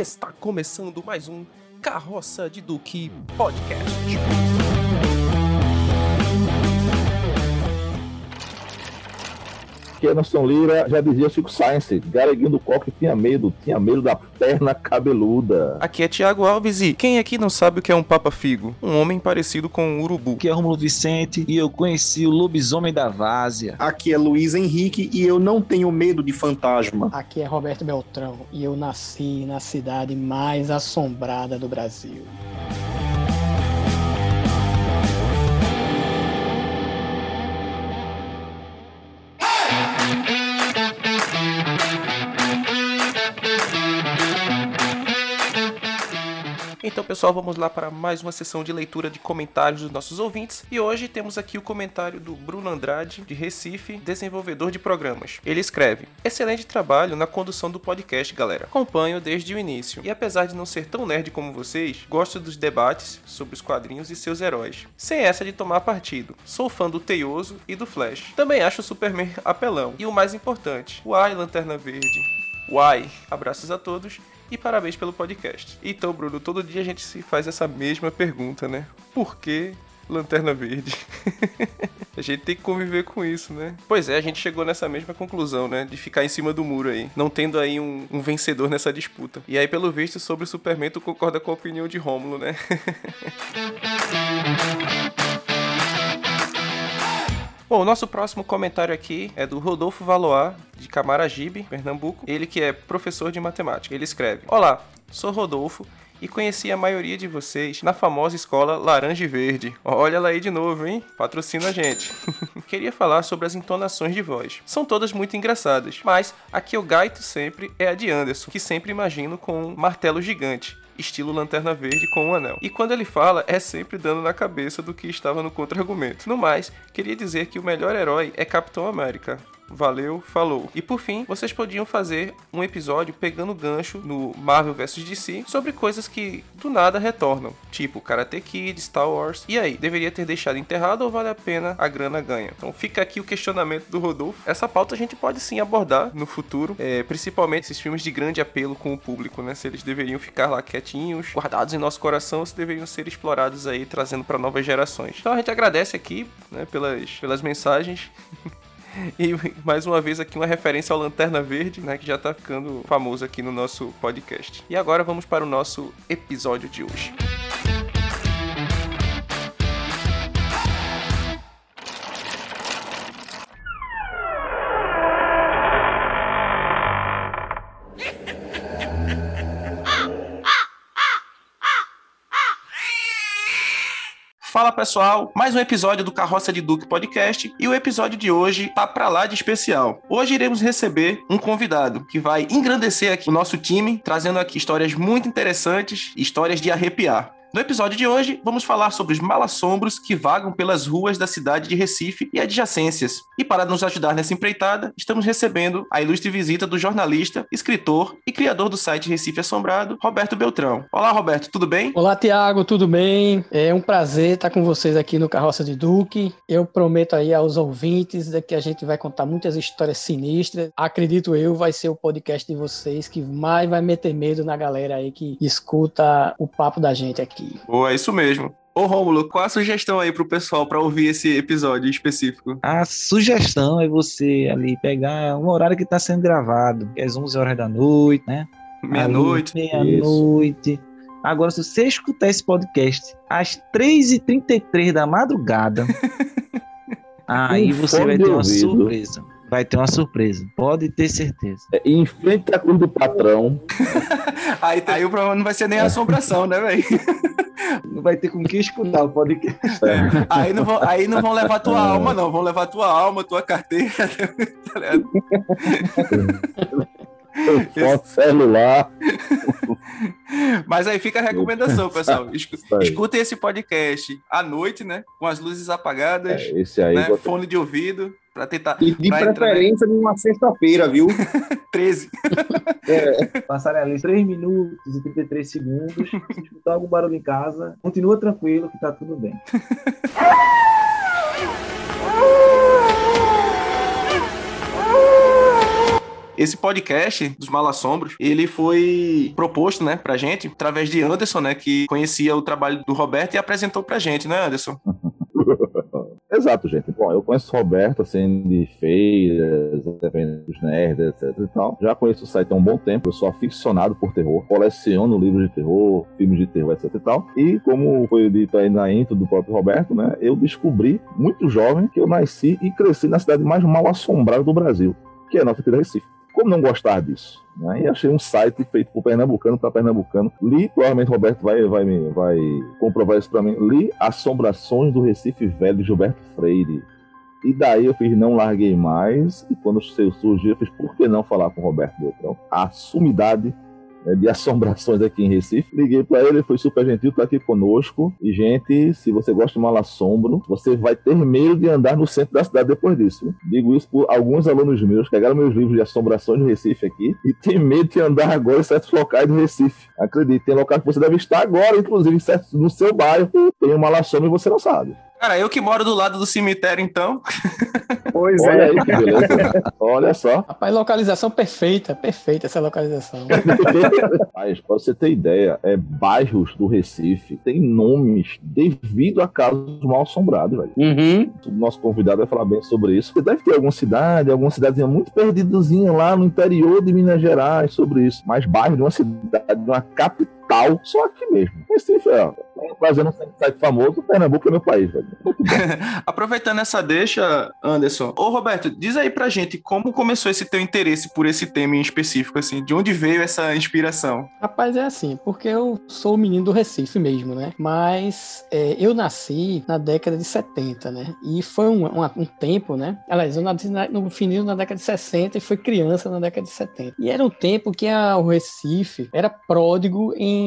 Está começando mais um Carroça de Duque Podcast. Que Anderson Lira já dizia Chico Science, Gareguinho do Coque tinha medo, tinha medo da perna cabeluda. Aqui é Tiago Alves e quem aqui não sabe o que é um Papa Figo? Um homem parecido com um urubu. Aqui é Romulo Vicente e eu conheci o lobisomem da várzea. Aqui é Luiz Henrique e eu não tenho medo de fantasma. Aqui é Roberto Beltrão e eu nasci na cidade mais assombrada do Brasil. Então, pessoal, vamos lá para mais uma sessão de leitura de comentários dos nossos ouvintes. E hoje temos aqui o comentário do Bruno Andrade, de Recife, desenvolvedor de programas. Ele escreve: Excelente trabalho na condução do podcast, galera. Acompanho desde o início. E apesar de não ser tão nerd como vocês, gosto dos debates sobre os quadrinhos e seus heróis. Sem essa de tomar partido. Sou fã do Teioso e do Flash. Também acho o Superman apelão. E o mais importante, Uai, Lanterna Verde. Uai! Abraços a todos e parabéns pelo podcast. Então, Bruno, todo dia a gente se faz essa mesma pergunta, né? Por que Lanterna Verde? a gente tem que conviver com isso, né? Pois é, a gente chegou nessa mesma conclusão, né? De ficar em cima do muro aí, não tendo aí um, um vencedor nessa disputa. E aí, pelo visto, sobre o Superman, tu concorda com a opinião de Rômulo, né? Bom, o nosso próximo comentário aqui é do Rodolfo Valois, de Camaragibe, Pernambuco. Ele que é professor de matemática. Ele escreve: Olá, sou Rodolfo e conheci a maioria de vocês na famosa escola Laranja e Verde. Olha ela aí de novo, hein? Patrocina a gente. Queria falar sobre as entonações de voz. São todas muito engraçadas, mas a que eu gaito sempre é a de Anderson, que sempre imagino com um martelo gigante estilo Lanterna Verde com um anel. E quando ele fala, é sempre dando na cabeça do que estava no contra-argumento. No mais, queria dizer que o melhor herói é Capitão América. Valeu, falou. E por fim, vocês podiam fazer um episódio pegando gancho no Marvel vs DC sobre coisas que do nada retornam, tipo Karate Kid, Star Wars. E aí, deveria ter deixado enterrado ou vale a pena a grana ganha? Então fica aqui o questionamento do Rodolfo. Essa pauta a gente pode sim abordar no futuro, é, principalmente esses filmes de grande apelo com o público, né? Se eles deveriam ficar lá quietinhos, guardados em nosso coração, ou se deveriam ser explorados aí, trazendo para novas gerações. Então a gente agradece aqui, né, pelas, pelas mensagens. E mais uma vez aqui uma referência ao Lanterna Verde, né, que já tá ficando famoso aqui no nosso podcast. E agora vamos para o nosso episódio de hoje. Fala pessoal, mais um episódio do Carroça de Duque Podcast e o episódio de hoje tá pra lá de especial. Hoje iremos receber um convidado que vai engrandecer aqui o nosso time, trazendo aqui histórias muito interessantes, histórias de arrepiar. No episódio de hoje, vamos falar sobre os malassombros que vagam pelas ruas da cidade de Recife e adjacências. E para nos ajudar nessa empreitada, estamos recebendo a ilustre visita do jornalista, escritor e criador do site Recife Assombrado, Roberto Beltrão. Olá, Roberto, tudo bem? Olá, Tiago, tudo bem? É um prazer estar com vocês aqui no Carroça de Duque. Eu prometo aí aos ouvintes que a gente vai contar muitas histórias sinistras. Acredito eu, vai ser o podcast de vocês que mais vai meter medo na galera aí que escuta o papo da gente aqui aqui. Boa, é isso mesmo. Ô Rômulo, qual a sugestão aí pro pessoal para ouvir esse episódio específico? A sugestão é você ali pegar um horário que está sendo gravado, que é às 11 horas da noite, né? Meia-noite. Meia-noite. Agora, se você escutar esse podcast às 3h33 da madrugada, aí Um você vai ter uma ouvido. surpresa. Vai ter uma surpresa, pode ter certeza. É, em frente à cruz do patrão, Aí, aí o problema não vai ser nem a assombração, né, velho? Não vai ter com quem escutar o podcast. Aí não, vão, aí não vão levar tua alma, não. Vão levar tua alma, tua carteira. tá ligado? foto celular. Mas aí fica a recomendação, pessoal. Escu-. Escutem esse podcast à noite, né? Com as luzes apagadas, É, esse aí, né? Fone de ouvido, pra tentar. E de Pra entrar, preferência numa sexta-feira, viu? 13. Passarem ali 3 minutos e 33 segundos. Se escutar algum barulho em casa, continua tranquilo que tá tudo bem. esse podcast dos Malassombros, ele foi proposto, né, pra gente, através de Anderson, né, que conhecia o trabalho do Roberto e apresentou pra gente, né, Anderson? Exato, gente. Bom, eu conheço o Roberto, assim, de feiras, dos nerds, etc e tal. Já conheço o site há um bom tempo, eu sou aficionado por terror, coleciono livros de terror, filmes de terror, etc e tal. E como foi dito aí na intro do próprio Roberto, né, eu descobri, muito jovem, que eu nasci e cresci na cidade mais mal assombrada do Brasil, que é a nossa querida Recife. Como não gostar disso? Né? E achei um site feito por pernambucano para pernambucano. Li, provavelmente Roberto vai, vai, vai comprovar isso para mim. Li Assombrações do Recife Velho de Gilberto Freire. E daí eu fiz, não larguei mais. E quando surgiu, eu fiz, por que não falar com Roberto Beltrão? A sumidade né, de assombrações aqui em Recife. Liguei para ele, foi super gentil, tá aqui conosco. E, gente, se você gosta de mal assombro, você vai ter medo de andar no centro da cidade depois disso. Digo isso por alguns alunos meus que pegaram meus livros de assombrações do Recife aqui e tem medo de andar agora em certos locais do Recife. Acredite, tem locais que você deve estar agora, inclusive no seu bairro, tem um mal assombro e você não sabe. Cara, eu que moro do lado do cemitério, então. Pois Olha é. aí que beleza. Olha só. Rapaz, localização perfeita, perfeita essa localização. Mas, pra você ter ideia, é, bairros do Recife têm nomes devido a casos mal assombrados, velho. Uhum. O nosso convidado vai falar bem sobre isso. Você deve ter alguma cidade, alguma cidadezinha muito perdidazinha lá no interior de Minas Gerais sobre isso. Mas bairro de uma cidade, de uma capital, só aqui mesmo. Recife, ó. Fazendo um site famoso, Pernambuco é meu país, velho. Aproveitando essa deixa, Anderson. Ô, Roberto, diz aí pra gente como começou esse teu interesse por esse tema em específico, assim, de onde veio essa inspiração? Rapaz, é assim, porque eu sou o menino do Recife mesmo, né? Mas é, eu nasci na década de 70, né? E foi um, um- um tempo, né? Aliás, eu nasci na- no final na década de 60 e fui criança na década de 70. E era um tempo que a- o Recife era pródigo em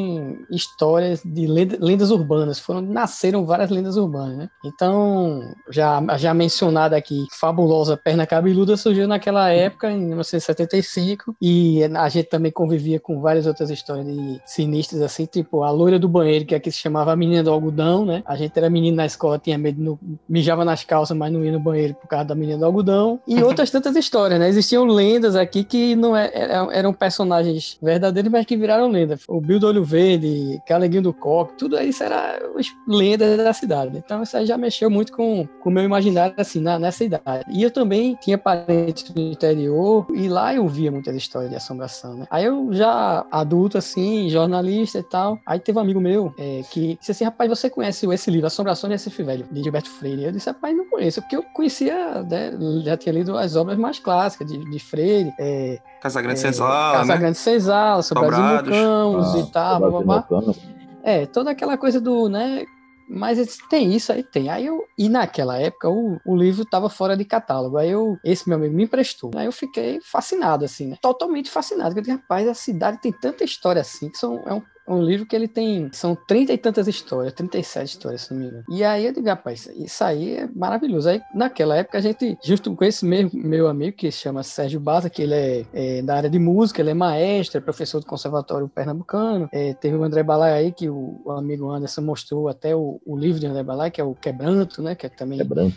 histórias de lenda- lendas urbanas. Foram nasceram várias lendas urbanas, né? Então, já, já mencionada aqui, fabulosa perna cabeluda surgiu naquela época, em 1975, e a gente também convivia com várias outras histórias de sinistras, assim, tipo a loira do banheiro, que aqui se chamava a menina do algodão, né? A gente era menino na escola, tinha medo, no, mijava nas calças, mas não ia no banheiro por causa da menina do algodão, e outras tantas histórias, né? Existiam lendas aqui que não é- eram, eram personagens verdadeiros, mas que viraram lenda. O Bill do Olho Verde, Caleguinho do Coque, tudo isso era as lendas da cidade. Então isso aí já mexeu muito com o meu imaginário, assim, na, nessa idade. E eu também tinha parentes no interior, e lá eu via muitas histórias de assombração, né? Aí eu já adulto, assim, jornalista e tal, aí teve um amigo meu é, que disse assim, rapaz, você conhece esse livro, Assombrações de Recife Velho, de Gilberto Freire? Eu disse, rapaz, não conheço, porque eu conhecia, né, já tinha lido as obras mais clássicas de, de Freire, é, Casa Grande é, Senzala, Casa né? Grande Senzala, sobre as Sobrados. Imucãos Ah, e tal, blá, blá, blá. É, toda aquela coisa do, né? Mas tem isso aí, tem. Aí eu, e naquela época o, o livro estava fora de catálogo. Aí eu, esse meu amigo me emprestou. Aí eu fiquei fascinado, assim, né? Totalmente fascinado. Porque eu disse, rapaz, a cidade tem tanta história assim, que são, é um, um livro que ele tem. São trinta e tantas histórias, 37 histórias, se não me engano. E aí eu digo, rapaz, isso aí é maravilhoso. Aí naquela época a gente, justo com esse mesmo meu amigo, que se chama Sérgio Baza, que ele é, é da área de música, ele é maestro, é professor do Conservatório Pernambucano. É, teve o André Balai aí, que o, o amigo Anderson mostrou até o, o livro de André Balai, que é o Quebranto, né? Que é também É branco.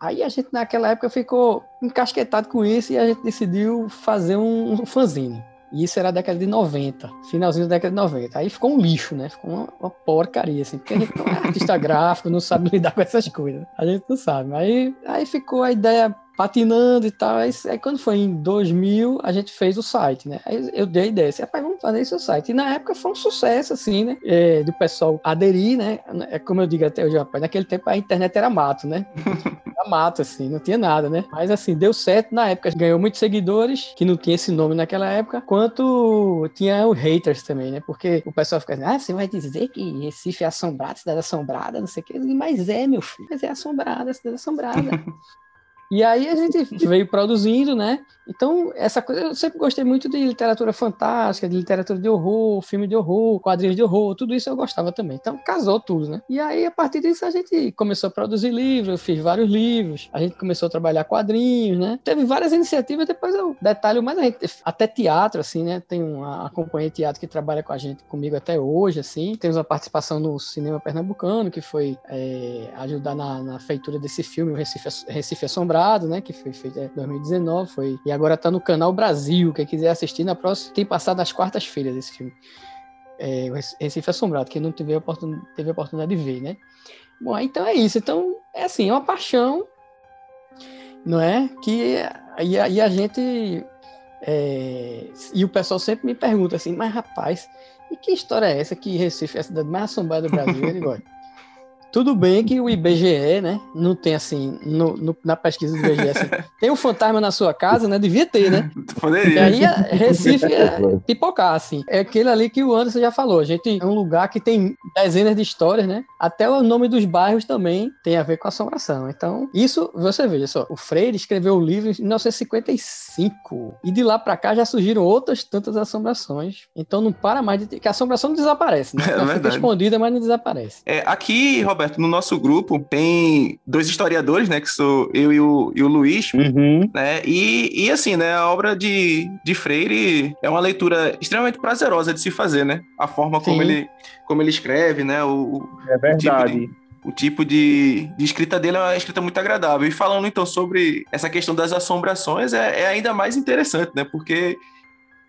Aí a gente naquela época ficou encasquetado com isso e a gente decidiu fazer um, um fanzine. E isso era a década de 90, finalzinho da década de 90. Aí ficou um lixo, né? Ficou uma, uma porcaria, assim, porque a gente não é artista gráfico, não sabe lidar com essas coisas. A gente não sabe. Aí, aí ficou a ideia patinando e tal. Aí, aí quando foi em 2000, a gente fez o site, né? Aí eu dei a ideia, assim, rapaz, vamos fazer esse site. E na época foi um sucesso, assim, né? É, do pessoal aderir, né? É como eu digo até hoje, rapaz, naquele tempo a internet era mato, né? Era mato, assim, não tinha nada, né? Mas assim, deu certo na época. Ganhou muitos seguidores, que não tinha esse nome naquela época, quanto tinha os haters também, né? Porque o pessoal fica assim, ah, você vai dizer que Recife é assombrado, cidade assombrada, não sei o quê. Mas é, meu filho, mas é assombrada, cidade assombrada. E aí a gente veio produzindo, né? Então, essa coisa, eu sempre gostei muito de literatura fantástica, de literatura de horror, filme de horror, quadrinhos de horror, tudo isso eu gostava também. Então, casou tudo, né? E aí, a partir disso, a gente começou a produzir livros, eu fiz vários livros, a gente começou a trabalhar quadrinhos, né? Teve várias iniciativas, depois eu detalho mais a gente, até teatro, assim, né? Tem uma companhia de teatro que trabalha com a gente, comigo até hoje, assim. Temos uma participação no Cinema Pernambucano, que foi é, ajudar na, na feitura desse filme, o Recife, Recife Assombrado Assombrado, né? Que foi feito em 2019, foi. E agora tá no canal Brasil. Quem quiser assistir na próxima, tem passado às quartas-feiras esse filme. É, Recife Assombrado, quem não teve a, oportun... teve oportunidade de ver, né? Bom, então é isso. Então, é assim, é uma paixão, não é? Que e a, e a gente. É... e o pessoal sempre me pergunta assim, mas rapaz, e que história é essa que Recife é a cidade mais assombrada do Brasil? Ele gosta. Tudo bem que o IBGE, né, não tem assim, no, no, na pesquisa do IBGE, assim, tem um fantasma na sua casa, né, devia ter, né? Poderia. E aí, Recife é pipocar, assim. É aquele ali que o Anderson já falou, a gente é um lugar que tem dezenas de histórias, né? Até o nome dos bairros também tem a ver com assombração. Então, isso, você veja só, o Freire escreveu o livro em 1955, e de lá para cá já surgiram outras tantas assombrações. Então, não para mais de ter, que a assombração não desaparece, né? É Ela fica verdade. escondida, mas não desaparece. É, aqui, Roberto, no nosso grupo tem dois historiadores, né? Que sou eu e o, e o Luiz. Uhum. né? E, e assim, né? A obra de, de Freire é uma leitura extremamente prazerosa de se fazer, né? A forma como ele, como ele escreve, né? O, o- É verdade. o tipo de, de escrita dele é uma escrita muito agradável. E falando então sobre essa questão das assombrações, é, é ainda mais interessante, né? Porque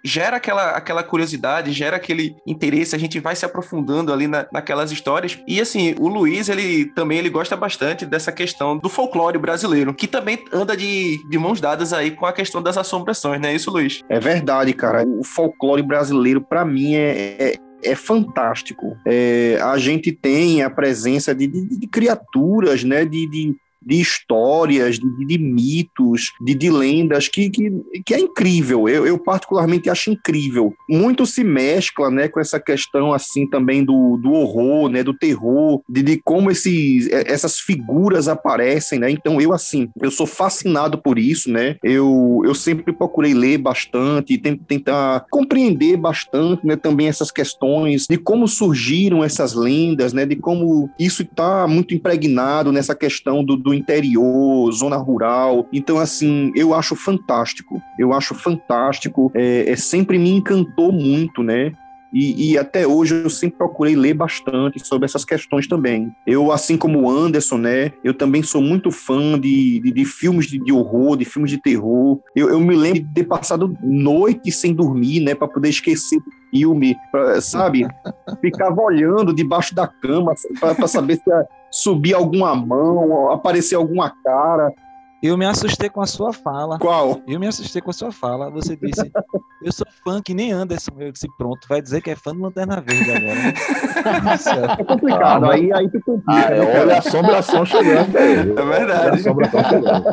gera aquela, aquela curiosidade, gera aquele interesse, a gente vai se aprofundando ali na, naquelas histórias. E assim, o Luiz, ele também ele gosta bastante dessa questão do folclore brasileiro, que também anda de, de mãos dadas aí com a questão das assombrações, não é isso, Luiz? É verdade, cara. O folclore brasileiro, pra mim, é, é, é fantástico. É, a gente tem a presença de, de- de criaturas, né? De, de, de histórias, de, de mitos, de, de lendas, que, que, que é incrível. Eu, eu particularmente acho incrível. Muito se mescla, né? Com essa questão, assim, também do, do horror, né? Do terror, de, de como esses, essas figuras aparecem, né? Então, eu, assim, eu sou fascinado por isso, né? Eu, eu sempre procurei ler bastante, ten- tentar compreender bastante, né? Também essas questões de como surgiram essas lendas, né? De como isso está muito impregnado nessa questão do, do interior, zona rural. Então, assim, eu acho fantástico. Eu acho fantástico. É, é sempre me encantou muito, né? E, e até hoje eu sempre procurei ler bastante sobre essas questões também. Eu, assim como o Anderson, né? Eu também sou muito fã de, de, de filmes de, de horror, de filmes de terror. Eu, eu me lembro de ter passado noites sem dormir, né? Para poder esquecer do filme, pra, sabe? Ficava olhando debaixo da cama para saber se ia subir alguma mão, aparecer alguma cara. Eu me assustei com a sua fala. Qual? Eu me assustei com a sua fala. Você disse, eu sou fã que nem Anderson. Eu disse, pronto, vai dizer que é fã do Lanterna Verde agora. Nossa, É complicado. Ah, aí, aí tu complica, Ah, é, olha a assombração chegando. aí. É verdade. A assombração chegando.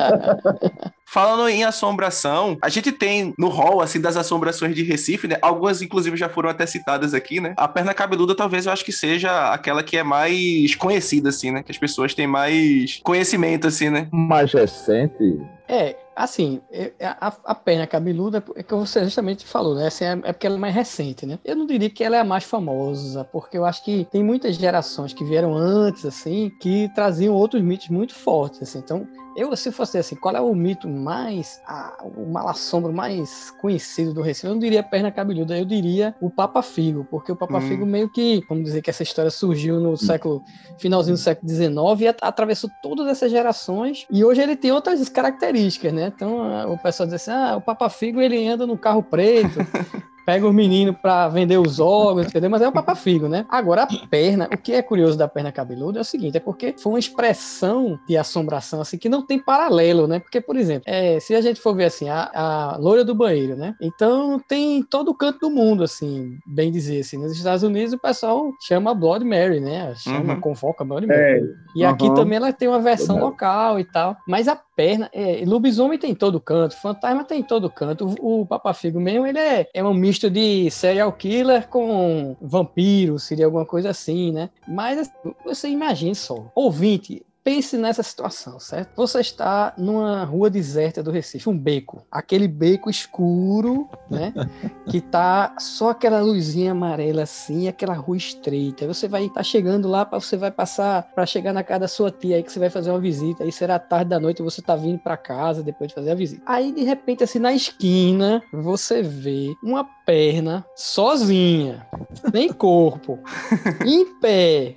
Falando em assombração, a gente tem no hall, assim, das assombrações de Recife, né? Algumas, inclusive, já foram até citadas aqui, né? A perna cabeluda, talvez, eu acho que seja aquela que é mais conhecida, assim, né? Que as pessoas têm mais conhecimento, assim, né? Mais recente, gente. É, assim, é- a, a perna cabeluda é que você justamente falou, né? Assim, é, é porque ela é mais recente, né? Eu não diria que ela é a mais famosa, porque eu acho que tem muitas gerações que vieram antes, assim, que traziam outros mitos muito fortes, assim. Então, eu, se fosse assim, qual é o mito mais, a, o malassombro mais conhecido do Recife? Eu não diria perna cabeluda, eu diria o Papa Figo, porque o Papa Hum. Figo meio que, vamos dizer que essa história surgiu no século, finalzinho do século XIX e at- atravessou todas essas gerações e hoje ele tem outras características, né? Então o pessoal diz assim, ah, o Papa Figo ele anda no carro preto, pega os meninos para vender os órgãos, entendeu? Mas é o Papa Figo, né? Agora a perna, o que é curioso da perna cabeluda é o seguinte, é porque foi uma expressão de assombração assim que não tem paralelo, né? Porque, por exemplo, é, se a gente for ver assim, a, a loira do banheiro, né? Então tem todo o canto do mundo, assim, bem dizer assim. Nos Estados Unidos o pessoal chama Blood Mary, né? Chama, Uhum. convoca Blood Mary. É, E aqui Aham. também ela tem uma versão local e tal. Mas a perna, é, lobisomem tem em todo canto, fantasma tem em todo canto. O, o Papa Figo mesmo, ele é, é um misto de serial killer com vampiro, seria alguma coisa assim, né? Mas assim, você imagine só, ouvinte. Pense nessa situação, certo? Você está numa rua deserta do Recife, um beco, aquele beco escuro, né? que tá só aquela luzinha amarela assim, aquela rua estreita. Você vai estar chegando lá, você vai passar para chegar na casa da sua tia aí que você vai fazer uma visita. Aí será tarde da noite, você tá vindo para casa depois de fazer a visita. Aí de repente assim na esquina, você vê uma perna sozinha, nem corpo, em pé.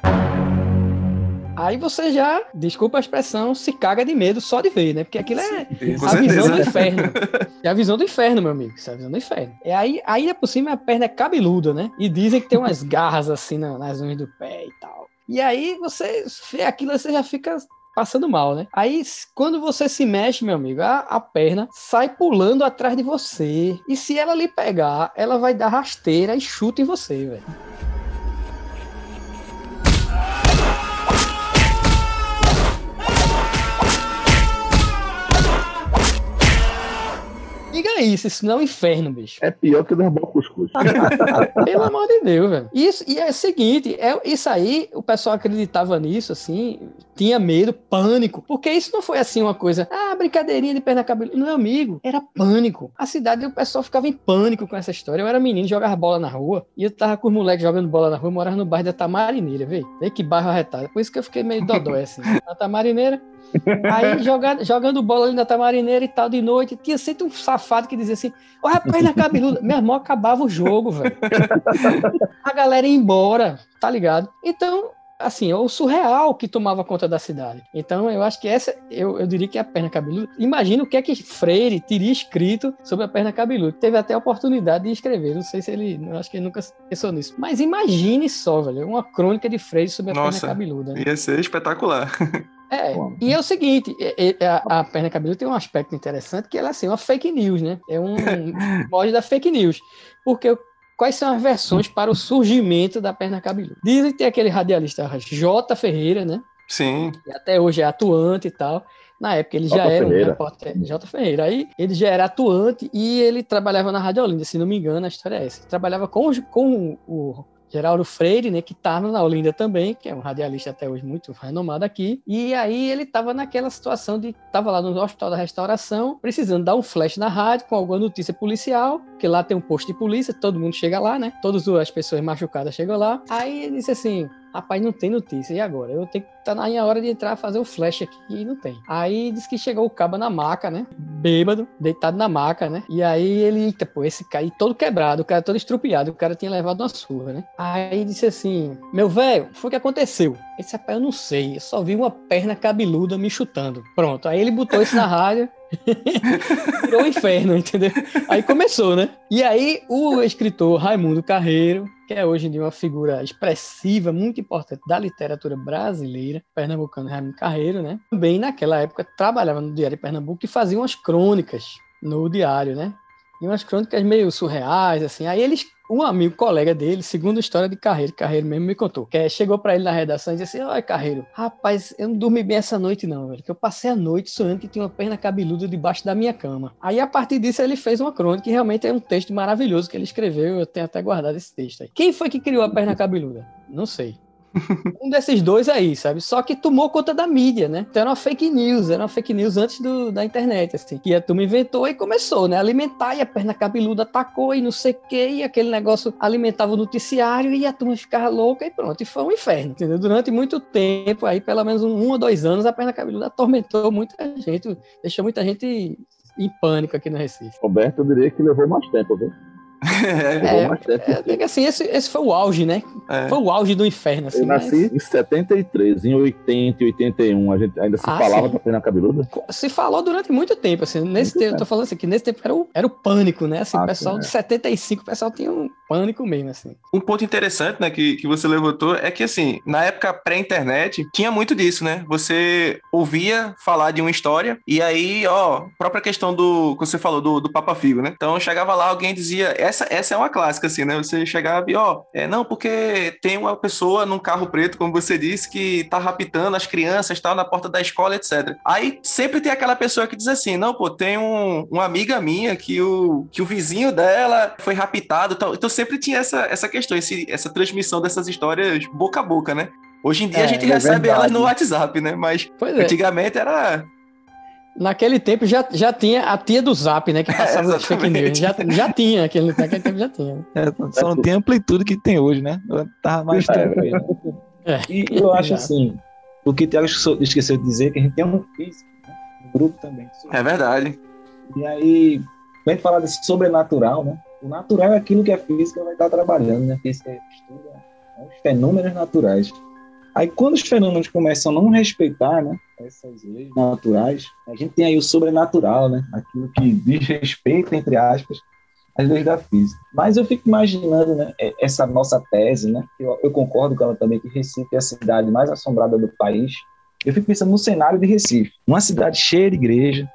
Aí você já, desculpa a expressão, se caga de medo só de ver, né? Porque aquilo é Com a visão certeza. do inferno. É a visão do inferno, meu amigo. Isso é a visão do inferno. É aí, aí por cima a perna é cabeluda, né? E dizem que tem umas garras assim na- nas unhas do pé e tal. E aí você vê aquilo, você já fica passando mal, né? Aí quando você se mexe, meu amigo, a, a perna sai pulando atrás de você. E se ela lhe pegar, ela vai dar rasteira e chuta em você, velho. you Diga isso, isso não é um inferno, bicho. É pior que derrubar o cuscuz. Pelo amor de Deus, velho. Isso, e é o seguinte, é, isso aí, o pessoal acreditava nisso, assim, tinha medo, pânico, porque isso não foi assim uma coisa, ah, brincadeirinha de perna cabelo. Não, amigo, era pânico. A cidade, o pessoal ficava em pânico com essa história. Eu era menino, jogava bola na rua, e eu tava com os moleques jogando bola na rua, morava no bairro da Tamarineira, vê? Vê que bairro arretado. Por isso que eu fiquei meio dodói, assim, na Tamarineira. Aí jogando, jogando bola ali na Tamarineira e tal, de noite, tinha sempre um safado que dizia assim: Olha a perna cabeluda. Meu irmão acabava o jogo, velho. A galera ia embora, tá ligado? Então, assim, é o surreal que tomava conta da cidade. Então, eu acho que essa, eu, eu diria que é a perna cabeluda. Imagina o que é que Freire teria escrito sobre a perna cabeluda. Teve até a oportunidade de escrever. Não sei se ele, eu acho que ele nunca pensou nisso. Mas imagine só, velho, uma crônica de Freire sobre a Nossa. perna cabeluda. né? Ia ser espetacular. É, e é o seguinte, é- é- a, a perna cabeluda tem um aspecto interessante que ela é assim, uma fake news, né? É um mod da fake news. Porque quais são as versões para o surgimento da perna cabeluda? Dizem que tem aquele radialista J. Ferreira, né? Sim. Que até hoje é atuante e tal. Na época ele já J. era um Ferreira. repórter. J. Ferreira. Aí ele já era atuante e ele trabalhava na Rádio Olinda, se não me engano, a história é essa. Ele trabalhava com, com o Geraldo Freire, né, que estava na Olinda também, que é um radialista até hoje muito renomado aqui. E aí ele estava naquela situação de estava lá no Hospital da Restauração, precisando dar um flash na rádio com alguma notícia policial, que lá tem um posto de polícia, todo mundo chega lá, né? Todas as pessoas machucadas chegam lá. Aí ele disse assim: Rapaz, não tem notícia. E agora? Eu tenho que tá na hora de entrar fazer o flash aqui e não tem. Aí disse que chegou o caba na maca, né? Bêbado, deitado na maca, né? E aí ele, eita, pô, esse cara todo quebrado, o cara todo estrupiado, o cara tinha levado uma surra, né? Aí disse assim: Meu velho, foi o que aconteceu. Esse rapaz, eu não sei, eu só vi uma perna cabeluda me chutando. Pronto, aí ele botou isso na rádio. Virou o inferno, entendeu? Aí começou, né? E aí o escritor Raimundo Carreiro, que é hoje em dia uma figura expressiva, muito importante da literatura brasileira, pernambucano Raimundo Carreiro, né? Também naquela época trabalhava no Diário de Pernambuco e fazia umas crônicas no diário, né? E umas crônicas meio surreais, assim. Aí eles, um amigo, colega dele, segundo história de Carreiro, Carreiro mesmo me contou, que chegou pra ele na redação e disse assim: Olha, Carreiro, rapaz, eu não dormi bem essa noite, não, velho. Que eu passei a noite sonhando que tinha uma perna cabeluda debaixo da minha cama. Aí, a partir disso, ele fez uma crônica que realmente é um texto maravilhoso que ele escreveu. Eu tenho até guardado esse texto aí. Quem foi que criou a perna cabeluda? Não sei. Um desses dois aí, sabe? Só que tomou conta da mídia, né? Então era uma fake news, era uma fake news antes do, da internet, assim. Que a turma inventou e começou, né? Alimentar e a perna cabeluda atacou e não sei o que, e aquele negócio alimentava o noticiário e a turma ficava louca e pronto. E foi um inferno, entendeu? Durante muito tempo, aí pelo menos um, um ou dois anos, a perna cabeluda atormentou muita gente, deixou muita gente em pânico aqui no Recife. Roberto, eu diria que levou mais tempo, viu? É, tempo. É, porque, assim, esse, esse foi o auge, né? É. Foi o auge do inferno, assim. Eu nasci mas- em 73, em 80 e 81, a gente ainda se Ah, falava sim. da pena cabeluda. se falou durante muito tempo, assim, nesse Muito tempo, eu tô falando assim, que nesse tempo era o, era o pânico, né, assim, Ah, o pessoal sim, de é. 75, o pessoal tinha um pânico mesmo, assim. Um ponto interessante, né, que, que você levantou é que, assim, na época pré-internet, tinha muito disso, né? Você ouvia falar de uma história e aí, ó, própria questão do que você falou, do, do Papa Figo, né? Então, chegava lá, alguém dizia, essa, essa é uma clássica, assim, né? Você chegava e, ó, é, não, porque tem uma pessoa num carro preto, como você disse, que tá raptando as crianças, tal, na porta da escola, etc. Aí, sempre tem aquela pessoa que diz assim, não, pô, tem um, uma amiga minha que o, que o vizinho dela foi raptado, tal. Então, sempre tinha essa, essa questão, esse, essa transmissão dessas histórias boca a boca, né? Hoje em dia É, a gente é recebe verdade. elas no WhatsApp, né? Mas é, antigamente era. Naquele tempo já, já tinha a tia do Zap, né, que passava as fake news, já, já tinha, aquele, naquele tempo já tinha. É, só não tem a amplitude que tem hoje, né? Eu tava mais É. tranquilo. E eu acho assim, o que o Thiago esqueceu- esqueceu de dizer, que a gente tem um físico, né? um grupo também. É verdade. E aí, quando a gente fala desse sobrenatural, né? O natural é aquilo que a física vai estar trabalhando, né? A física estuda os fenômenos naturais. Aí quando os fenômenos começam a não respeitar, né, essas leis naturais, a gente tem aí o sobrenatural, né, aquilo que diz respeito, entre aspas, às leis da física. Mas eu fico imaginando, né, essa nossa tese, né, eu, eu concordo com ela também, que Recife é a cidade mais assombrada do país. Eu fico pensando no cenário de Recife, uma cidade cheia de igreja,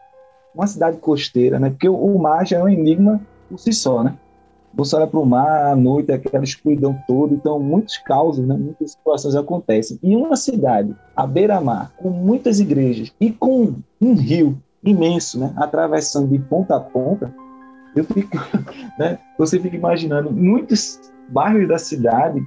uma cidade costeira, né, porque o, o mar já é um enigma por si só, né, você olha para o mar à noite, aquela escuridão toda, então muitos causos, né, muitas situações acontecem. E uma cidade, à beira-mar, com muitas igrejas e com um rio imenso, né, atravessando de ponta a ponta, eu fico, né, você fica imaginando muitos bairros da cidade.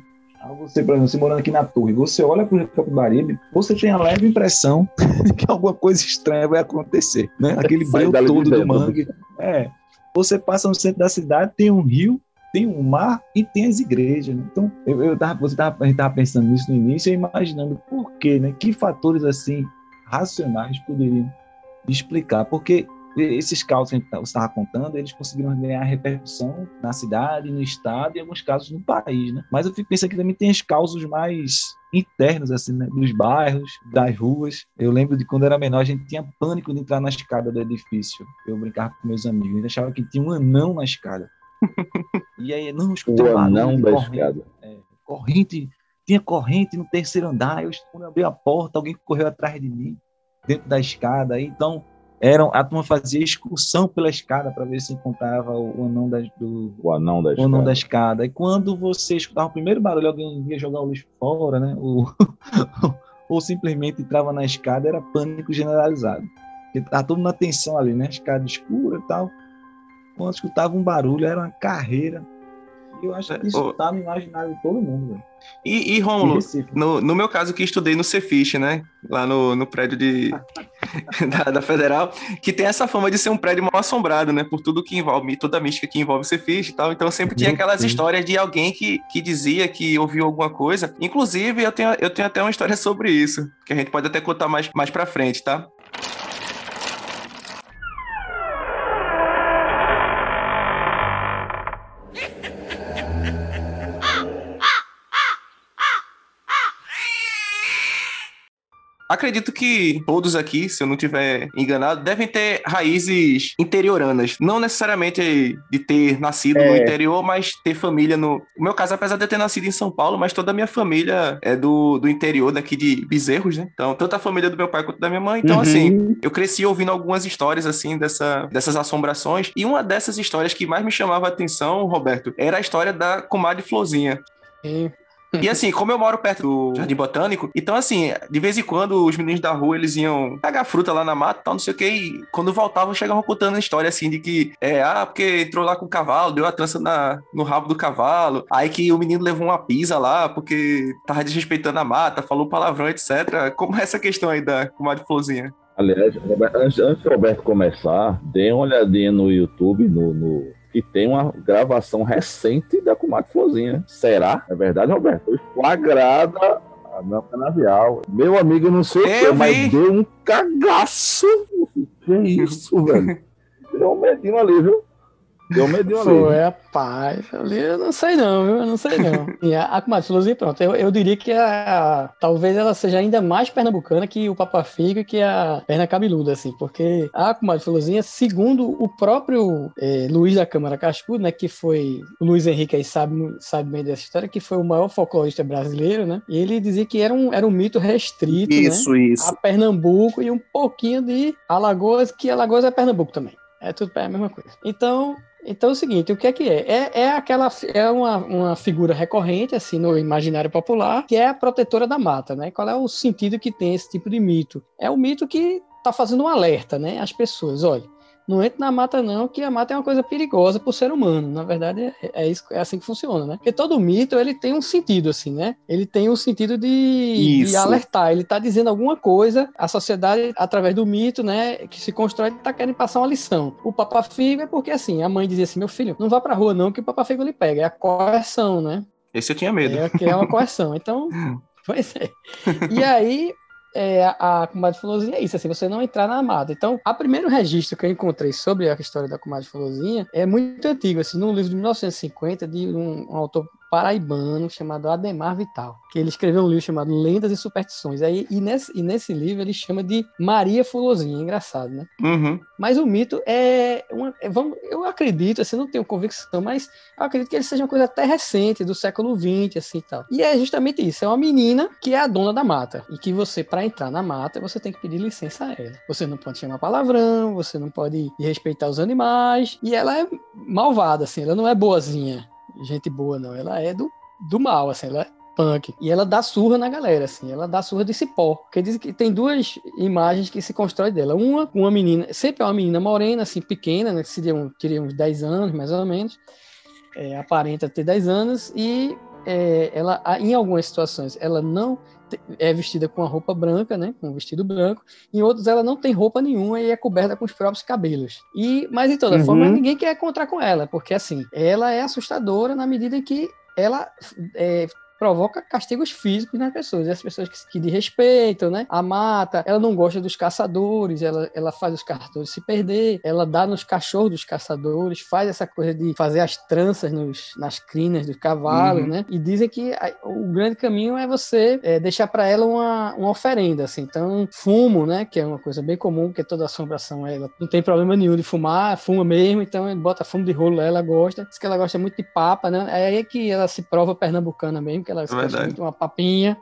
Você, por exemplo, você morando aqui na torre, você olha para o Rio Capibaribe, você tem a leve impressão de que alguma coisa estranha vai acontecer, né? Aquele bairro todo do mangue. É, você passa no centro da cidade, tem um rio, tem um mar e tem as igrejas. Né? Então, eu, eu tava, você tava, a gente estava pensando nisso no início imaginando por quê, né? Que fatores assim racionais poderiam explicar? Porque esses casos que tá, estava contando, eles conseguiram ganhar repercussão na cidade, no estado e em alguns casos no país, né? Mas eu fico pensando que também tem os causos mais internos, assim, né? Dos bairros, das ruas. Eu lembro de quando era menor, a gente tinha pânico de entrar na escada do edifício. Eu brincava com meus amigos, a achava que tinha um anão na escada. e aí, não, escutei um anão da corrente, escada. É, corrente, tinha corrente no terceiro andar, eu, quando eu abri a porta, alguém correu atrás de mim, dentro da escada, então eram, a turma fazia excursão pela escada para ver se encontrava o, anão da, do, o anão da, o anão da escada. E quando você escutava o primeiro barulho, alguém ia jogar o lixo fora, né? Ou, ou simplesmente entrava na escada, era pânico generalizado. Porque estava todo na tensão ali, né? Escada escura e tal. Quando escutava um barulho, era uma carreira eu acho que isso está no imaginário de todo mundo. E, e Romulo, no, no meu caso que estudei no Cefish, né? Lá no, no prédio de, da, da, Federal, que tem essa fama de ser um prédio mal assombrado, né? Por tudo que envolve, toda a mística que envolve o Cefish e tal. Então sempre tinha aquelas histórias de alguém que, que dizia que ouviu alguma coisa. Inclusive, eu tenho, eu tenho até uma história sobre isso, que a gente pode até contar mais, mais pra frente, tá? Acredito que todos aqui, se eu não tiver enganado, devem ter raízes interioranas. Não necessariamente de ter nascido é. no interior, mas ter família no. O meu caso, apesar de eu ter nascido em São Paulo, mas toda a minha família é do, do interior daqui de Bezerros, né? Então, tanto a família do meu pai quanto da minha mãe. Então, uhum. assim, eu cresci ouvindo algumas histórias, assim, dessa, dessas assombrações. E uma dessas histórias que mais me chamava a atenção, Roberto, era a história da comadre Florzinha. Sim. E assim, como eu moro perto do Jardim Botânico, então assim, de vez em quando os meninos da rua, eles iam pegar fruta lá na mata tal, não sei o que, e quando voltavam, chegavam contando a história assim, de que, é, ah, porque entrou lá com o cavalo, deu a trança na, no rabo do cavalo, aí que o menino levou uma pisa lá, porque tava desrespeitando a mata, falou palavrão, etc. Como é essa questão aí da comadre Florzinha? Aliás, antes, antes do Roberto começar, dê uma olhadinha no YouTube, no, no que tem uma gravação recente da Comadre Florzinha. Será? É verdade, Roberto? Foi flagrada a não canavial. Meu amigo, não sei o que, mas deu um cagaço. Que isso, velho? Deu um medinho ali, viu? Deu medinho ali. Foi, rapaz. Eu não sei não, viu? Eu não sei não. E a, a comadre Florzinha, pronto. Eu, eu diria que a, talvez ela seja ainda mais pernambucana que o Papa Figo e que a perna cabeluda, assim. Porque a comadre Florzinha, segundo o próprio é, Luiz da Câmara Cascudo, né? Que foi... O Luiz Henrique aí sabe, sabe bem dessa história, que foi o maior folclorista brasileiro, né? E ele dizia que era um, era um mito restrito, isso, né? Isso, A Pernambuco e um pouquinho de Alagoas, que Alagoas é Pernambuco também. É tudo a mesma coisa. Então, então é o seguinte, o que é que é? É, é aquela é uma, uma figura recorrente assim no imaginário popular, que é a protetora da mata, né? Qual é o sentido que tem esse tipo de mito? É o mito que está fazendo um alerta, né? Às pessoas, olha, não entre na mata não, que a mata é uma coisa perigosa para o ser humano. Na verdade, é, é, isso, é assim que funciona, né? Porque todo mito, ele tem um sentido, assim, né? Ele tem um sentido de, de alertar, ele está dizendo alguma coisa, a sociedade, através do mito, né, que se constrói, está querendo passar uma lição. O Papa Figo é porque, assim, a mãe dizia assim, meu filho, não vá para rua não, que o Papa Figo lhe pega. É a coerção, né? Esse eu tinha medo. É, que é uma coerção. Então, pois é. E aí, é, a comadre Fulozinha é isso, assim, você não entrar na mata. Então, o primeiro registro que eu encontrei sobre a história da comadre Fulozinha é muito antigo, assim, num livro de 1950, de um, um autor paraibano chamado Ademar Vital, que ele escreveu um livro chamado Lendas e Superstições. Aí, e, nesse, e nesse livro ele chama de Maria Fulozinha, engraçado, né? Uhum. Mas o mito é, uma, é vamos, eu acredito, assim, não tenho convicção, mas eu acredito que ele seja uma coisa até recente, do século XX, assim, tal. E é justamente isso, é uma menina que é a dona da mata, e que você, para entrar na mata, você tem que pedir licença a ela. Você não pode chamar palavrão, você não pode respeitar os animais, e ela é malvada, assim, ela não é boazinha, gente boa, não, ela é do, do mal, assim, ela é punk. E ela dá surra na galera, assim, ela dá surra de cipó. Porque diz que tem duas imagens que se constrói dela. Uma com uma menina, sempre é uma menina morena, assim, pequena, né, que teria uns 10 anos, mais ou menos, é, aparenta ter 10 anos, e é, ela, em algumas situações, ela não é vestida com a roupa branca, né, com um vestido branco. Em outros ela não tem roupa nenhuma e é coberta com os próprios cabelos. E mas de toda Uhum. forma ninguém quer encontrar com ela, porque assim ela é assustadora na medida em que ela é, provoca castigos físicos nas pessoas. E as pessoas que, que desrespeitam, né? A mata, ela não gosta dos caçadores, ela, ela faz os caçadores se perder, ela dá nos cachorros dos caçadores, faz essa coisa de fazer as tranças nos, nas crinas do cavalo, Uhum. né? E dizem que a- o grande caminho é você é, deixar para ela uma, uma oferenda, assim. Então, fumo, né? Que é uma coisa bem comum, porque toda assombração ela não tem problema nenhum de fumar, fuma mesmo, então bota fumo de rolo, ela gosta. Diz que ela gosta muito de papa, né? É aí que ela se prova pernambucana mesmo, que ela gosta verdade. muito de uma papinha.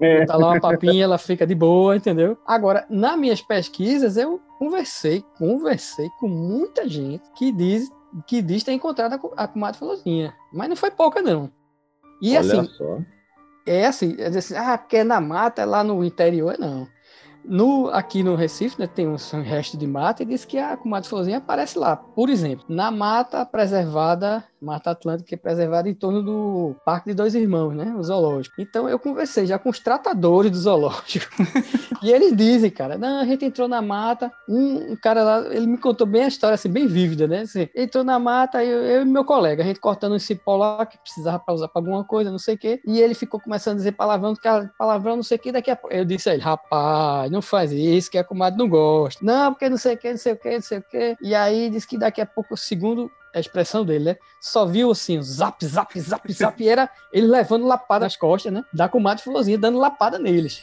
É. Tá lá uma papinha, ela fica de boa, entendeu? Agora, nas minhas pesquisas, eu conversei, conversei com muita gente que diz que diz ter encontrado a, a comadre Florzinha. Mas não foi pouca, não. E Olha assim, só. é assim, é assim, ah, porque é na mata, é lá no interior, não. No, aqui no Recife, né, tem um resto de mata e diz que a comadre Florzinha aparece lá. Por exemplo, na mata preservada, Mata Atlântica, que é preservada em torno do Parque de Dois Irmãos, né, o zoológico. Então eu conversei já com os tratadores do zoológico. e eles dizem, cara, não, a gente entrou na mata, um, cara lá, ele me contou bem a história, assim, bem vívida, né? Assim, entrou na mata, eu, eu e meu colega, a gente cortando esse cipó lá que precisava para usar para alguma coisa, não sei o quê. E ele ficou começando a dizer palavrão, cara, palavrão, não sei o quê, daqui a pouco. Eu disse a ele, rapaz, não faz isso, que a comadre não gosta. Não, porque não sei o quê, não sei o quê, não sei o quê. E aí disse que daqui a pouco, segundo a expressão dele, né? Só viu assim, zap, zap, zap, zap, e era ele levando lapada nas costas, né? Da comadre Florzinha, dando lapada neles.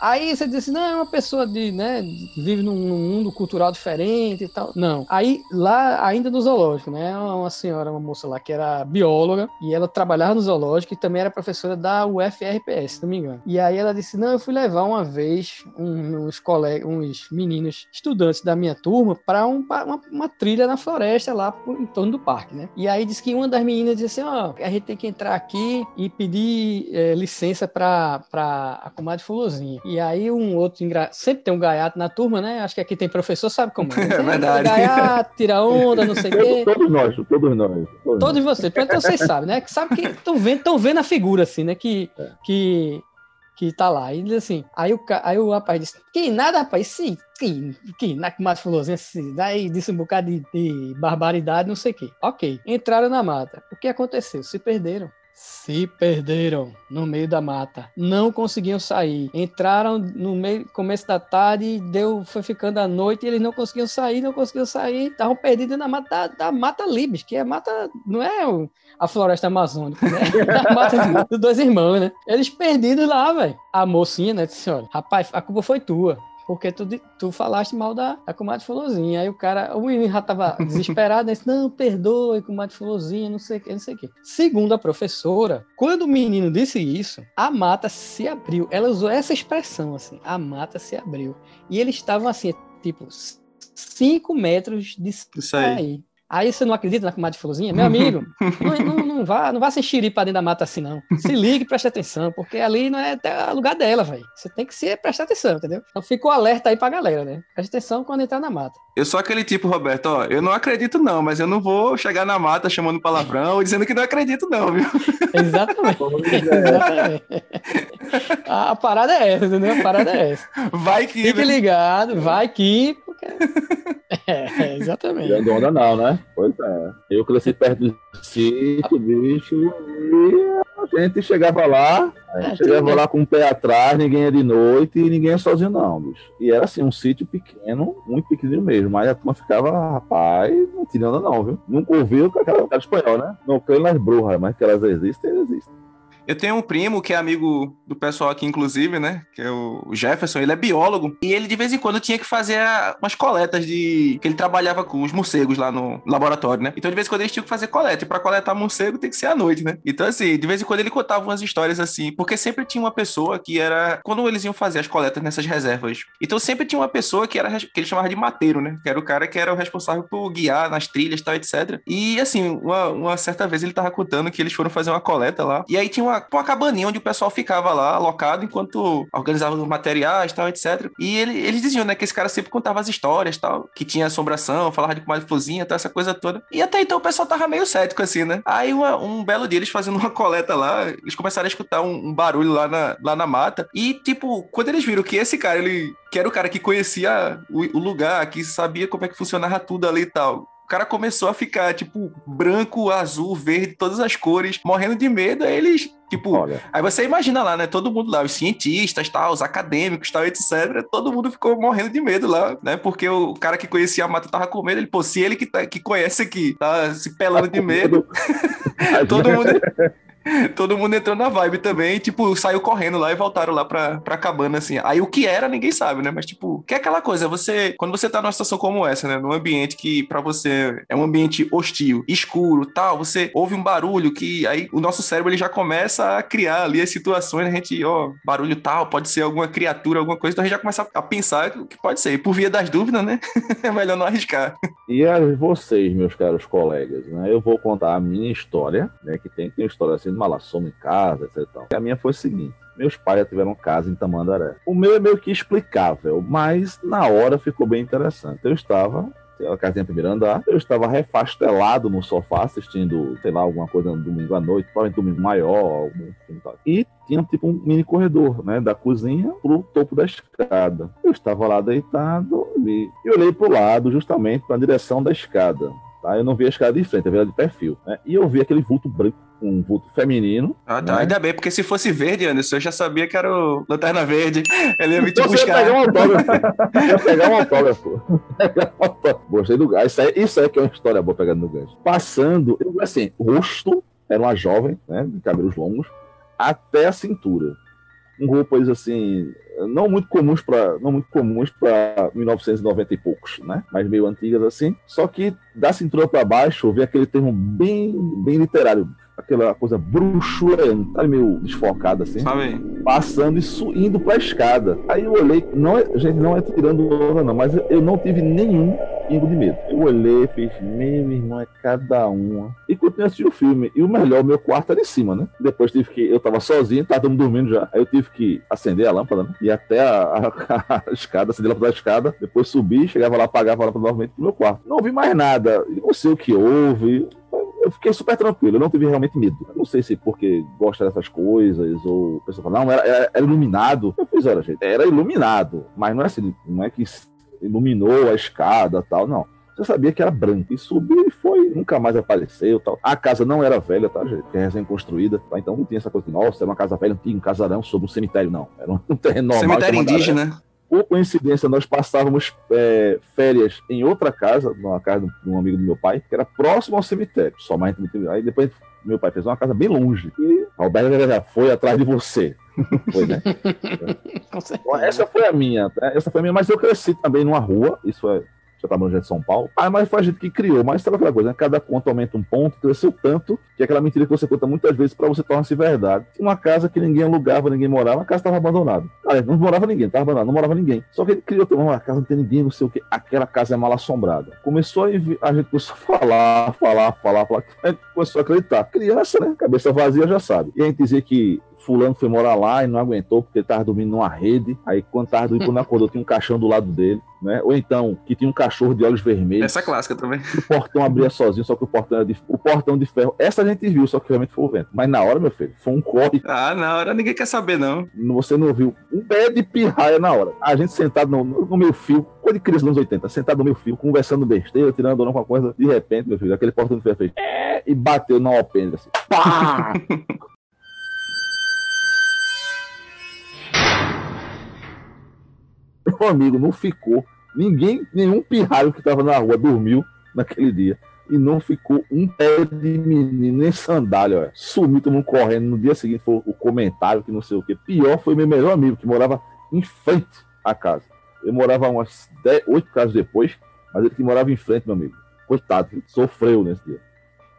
Aí você diz assim, não, é uma pessoa de, né, vive num, num mundo cultural diferente e tal. Não. Aí, lá, ainda no zoológico, né, uma senhora, uma moça lá que era bióloga, e ela trabalhava no zoológico e também era professora da UFRPS, se não me engano. E aí ela disse, não, eu fui levar uma vez um- uns colegas, uns meninos, estudantes da minha turma, para um, uma, uma trilha na floresta lá por, em torno do parque, né. E aí disse que uma das meninas disse assim, ó, a gente tem que entrar aqui e pedir eh, licença para a comadre Fulozinha. E aí um outro, engra... sempre tem um gaiato na turma, né? Acho que aqui tem professor, sabe como é. É verdade. Gaiato, tira onda, não sei o quê. Todos nós, todos nós. Todos Todos vocês, pelo menos vocês sabem, né? Que sabe que estão vendo, tão vendo a figura, assim, né? Que, É. que, que tá lá. E diz assim, aí o, aí o rapaz disse, que nada, rapaz, sim, que, que na que mais falou assim, assim, daí disse um bocado de, de barbaridade, não sei o quê. Ok, entraram na mata. O que aconteceu? Se perderam. Se perderam no meio da mata. Não conseguiam sair. Entraram no meio, começo da tarde, deu, foi ficando a noite e eles não conseguiam sair, não conseguiam sair. Estavam perdidos na mata da, da Mata Libes, que é mata, não é a floresta amazônica, né? É a mata dos dois irmãos, né? Eles perdidos lá, velho. A mocinha, né, disse: olha, rapaz, a culpa foi tua. Porque tu, tu falaste mal da, da comadre Fulozinha. Aí o cara, o menino já tava desesperado, né? disse, não, perdoe, comadre Fulozinha, não sei o que, não sei o que. Segundo a professora, quando o menino disse isso, a mata se abriu. Ela usou essa expressão, assim, a mata se abriu. E eles estavam, assim, tipo, 5 metros de sair. Aí você não acredita na comadre Fulozinha? Meu amigo, não, não, não vá, não vá se enxerir pra dentro da mata assim, não. Se ligue e preste atenção, porque ali não é até o lugar dela, velho. Você tem que se prestar atenção, entendeu? Então fica o alerta aí pra galera, né? Preste atenção quando entrar na mata. Eu sou aquele tipo, Roberto, ó, eu não acredito não, mas eu não vou chegar na mata chamando palavrão ou dizendo que não acredito não, viu? Exatamente. É. Exatamente. A, parada é essa, entendeu? A parada é essa. Vai que... Fique ligado, vai que, porque É, exatamente. Tirando onda não, né? Pois é. Eu cresci perto do sítio, bicho, e a gente chegava lá, a gente É, chegava lá com o pé atrás, ninguém ia de noite e ninguém ia sozinho não, bicho. E era assim, um sítio pequeno, muito pequenininho mesmo, mas a turma ficava, rapaz, não tinha onda não, viu? Nunca ouviu com aquela cara espanhol, né? Não creio nas bruxas, mas que elas existem, elas existem. Eu tenho um primo que é amigo do pessoal aqui, inclusive, né? Que é o Jefferson, ele é biólogo. E ele, de vez em quando, tinha que fazer umas coletas de. que ele trabalhava com os morcegos lá no laboratório, né? Então, de vez em quando, eles tinham que fazer coleta. E pra coletar morcego tem que ser à noite, né? Então, assim, de vez em quando ele contava umas histórias assim. Porque sempre tinha uma pessoa que era. Quando eles iam fazer as coletas nessas reservas. Então, sempre tinha uma pessoa que era. que ele chamava de mateiro, né? Que era o cara que era o responsável por guiar nas trilhas e tal, etc. E, assim, uma, uma certa vez ele tava contando que eles foram fazer uma coleta lá. E aí tinha uma, uma cabaninha onde o pessoal ficava lá alocado enquanto organizava os materiais tal, etc. E ele- eles diziam, né, que esse cara sempre contava as histórias tal, que tinha assombração, falava de comadre florzinha, tal, essa coisa toda. E até então o pessoal tava meio cético, assim, né? Aí uma- um belo dia eles fazendo uma coleta lá, eles começaram a escutar um, um barulho lá na, lá na mata. E, tipo, quando eles viram que esse cara, ele que era o cara que conhecia o lugar, que sabia como é que funcionava tudo ali e tal. O cara começou a ficar, tipo, branco, azul, verde, todas as cores, morrendo de medo. Aí eles, tipo, Olha, Aí você imagina lá, né? Todo mundo lá, os cientistas, tal, os acadêmicos, tal, etc. Todo mundo ficou morrendo de medo lá, né? Porque o cara que conhecia a mata tava com medo. Ele, pô, se ele que, tá, que conhece aqui tá se pelando de medo, todo mundo. Todo mundo entrou na vibe também, tipo, saiu correndo lá e voltaram lá pra, pra cabana, assim. Aí o que era, ninguém sabe, né? Mas, tipo, que é aquela coisa, você, quando você tá numa situação como essa, né? Num ambiente que pra você é um ambiente hostil, escuro, tal, você ouve um barulho que aí o nosso cérebro ele já começa a criar ali as situações, a gente, ó, barulho tal, pode ser alguma criatura, alguma coisa, então a gente já começa a pensar que pode ser. E por via das dúvidas, né? é melhor não arriscar. E a vocês, meus caros colegas, né? Eu vou contar a minha história, né? Que tem, tem uma história assim de malassomo em casa, etc. e a minha foi o seguinte. Meus pais já tiveram casa em Tamandaré. O meu é meio que explicável, mas na hora ficou bem interessante. Eu estava a casa tinha primeiro andar, eu estava refastelado no sofá assistindo, sei lá, alguma coisa no domingo à noite, provavelmente domingo maior, algum filme tal. E tinha tipo um mini corredor, né, da cozinha pro topo da escada. Eu estava lá deitado e olhei pro lado, justamente para a direção da escada. Tá? Eu não vi a escada de frente, eu vi ela de perfil. Né? E eu vi aquele vulto branco, um vulto feminino. Ah, tá. Né? Ainda bem, porque se fosse verde, Anderson, eu já sabia que era o Lanterna Verde. Ele ia me te Então você ia buscar. pegar um autógrafo. ia pegar um autógrafo. Gostei do gancho. Isso aí, isso aí que é uma história boa pegando no gancho. Passando, eu assim, rosto, era uma jovem, né, de cabelos longos, até a cintura. Roupas assim, não muito comuns para não muito comuns para 1990 e poucos, né? Mas meio antigas assim. Só que da cintura para baixo, vi aquele termo bem bem literário, aquela coisa bruxuleante, sabe, meio desfocada assim Sabe? passando e su- indo pra escada. Aí eu olhei, não é, gente, não é tirando onda, não, mas eu, não tive nenhum pingo de medo. Eu olhei, fiz, meu irmão, é cada uma. E continuei assistindo o filme. E o melhor, meu quarto era em cima, né? Depois tive que, eu tava sozinho, tava dormindo já. Aí eu tive que acender a lâmpada, né? E até a, a- a escada, acender a lâmpada da escada, depois subir, chegava lá, apagava a lâmpada novamente pro meu quarto. Não ouvi mais nada. Não sei o que houve. Eu fiquei super tranquilo, eu não tive realmente medo. Eu não sei se porque gosta dessas coisas, ou o pessoal fala, não, era, era- era iluminado. Eu fiz, olha, gente, era iluminado, mas não é assim, não é que iluminou a escada tal, não. Você sabia que era branco. E subiu e foi, nunca mais apareceu tal. A casa não era velha, tá, gente? É recém-construída. Tá? Então não tinha essa coisa de, nossa, era uma casa velha, antiga, um casarão sobre um cemitério, não. Era um terreno normal. Cemitério Aré. Por coincidência, nós passávamos é, férias em outra casa, numa casa de um amigo do meu pai, que era próximo ao cemitério. Só mais aí depois meu pai fez uma casa bem longe. E Roberto foi atrás de você. foi, né? Essa foi a minha, essa foi a minha, mas eu cresci também numa rua, isso é já estava no de São Paulo. Ah, mas foi a gente que criou, mas sabe aquela coisa, né? Cada conto aumenta um ponto, cresceu tanto, que é aquela mentira que você conta muitas vezes para você tornar-se verdade. Uma casa que ninguém alugava, ninguém morava, a casa estava abandonada. Ah, não morava ninguém, estava abandonada, não morava ninguém. Só que ele criou, uma casa não tem ninguém, não sei o que, aquela casa é mal assombrada. Começou a, a gente começou a falar, falar, falar, falar, a gente começou a acreditar. Criança, né? Cabeça vazia já sabe. E a gente dizia que fulano foi morar lá e não aguentou porque ele tava dormindo numa rede. Aí quando tava dormindo, quando acordou, tinha um caixão do lado dele, né? Ou então, que tinha um cachorro de olhos vermelhos. Essa é clássica também. O portão abria sozinho, só que o portão era de, o portão de ferro. Essa a gente viu, só que realmente foi o vento. Mas na hora, meu filho, foi um corre. Ah, na hora ninguém quer saber, não. Você não viu um pé de pirraia na hora. A gente sentado no, no, meu fio, coisa de criança anos 80, sentado no meu fio, conversando besteira, tirando onda com uma coisa. De repente, meu filho, aquele portão de ferro fez. "É", E bateu na alpendre, assim. Pá! Meu amigo, não ficou. Ninguém, nenhum pirralho que tava na rua dormiu naquele dia. E não ficou um pé de menino, nem sandália, olha. Sumiu, todo mundo correndo. No dia seguinte foi o comentário que não sei o que. Pior foi meu melhor amigo, que morava em frente à casa. Eu morava umas 10, 8 casas depois, mas ele que morava em frente, meu amigo. Coitado, sofreu nesse dia.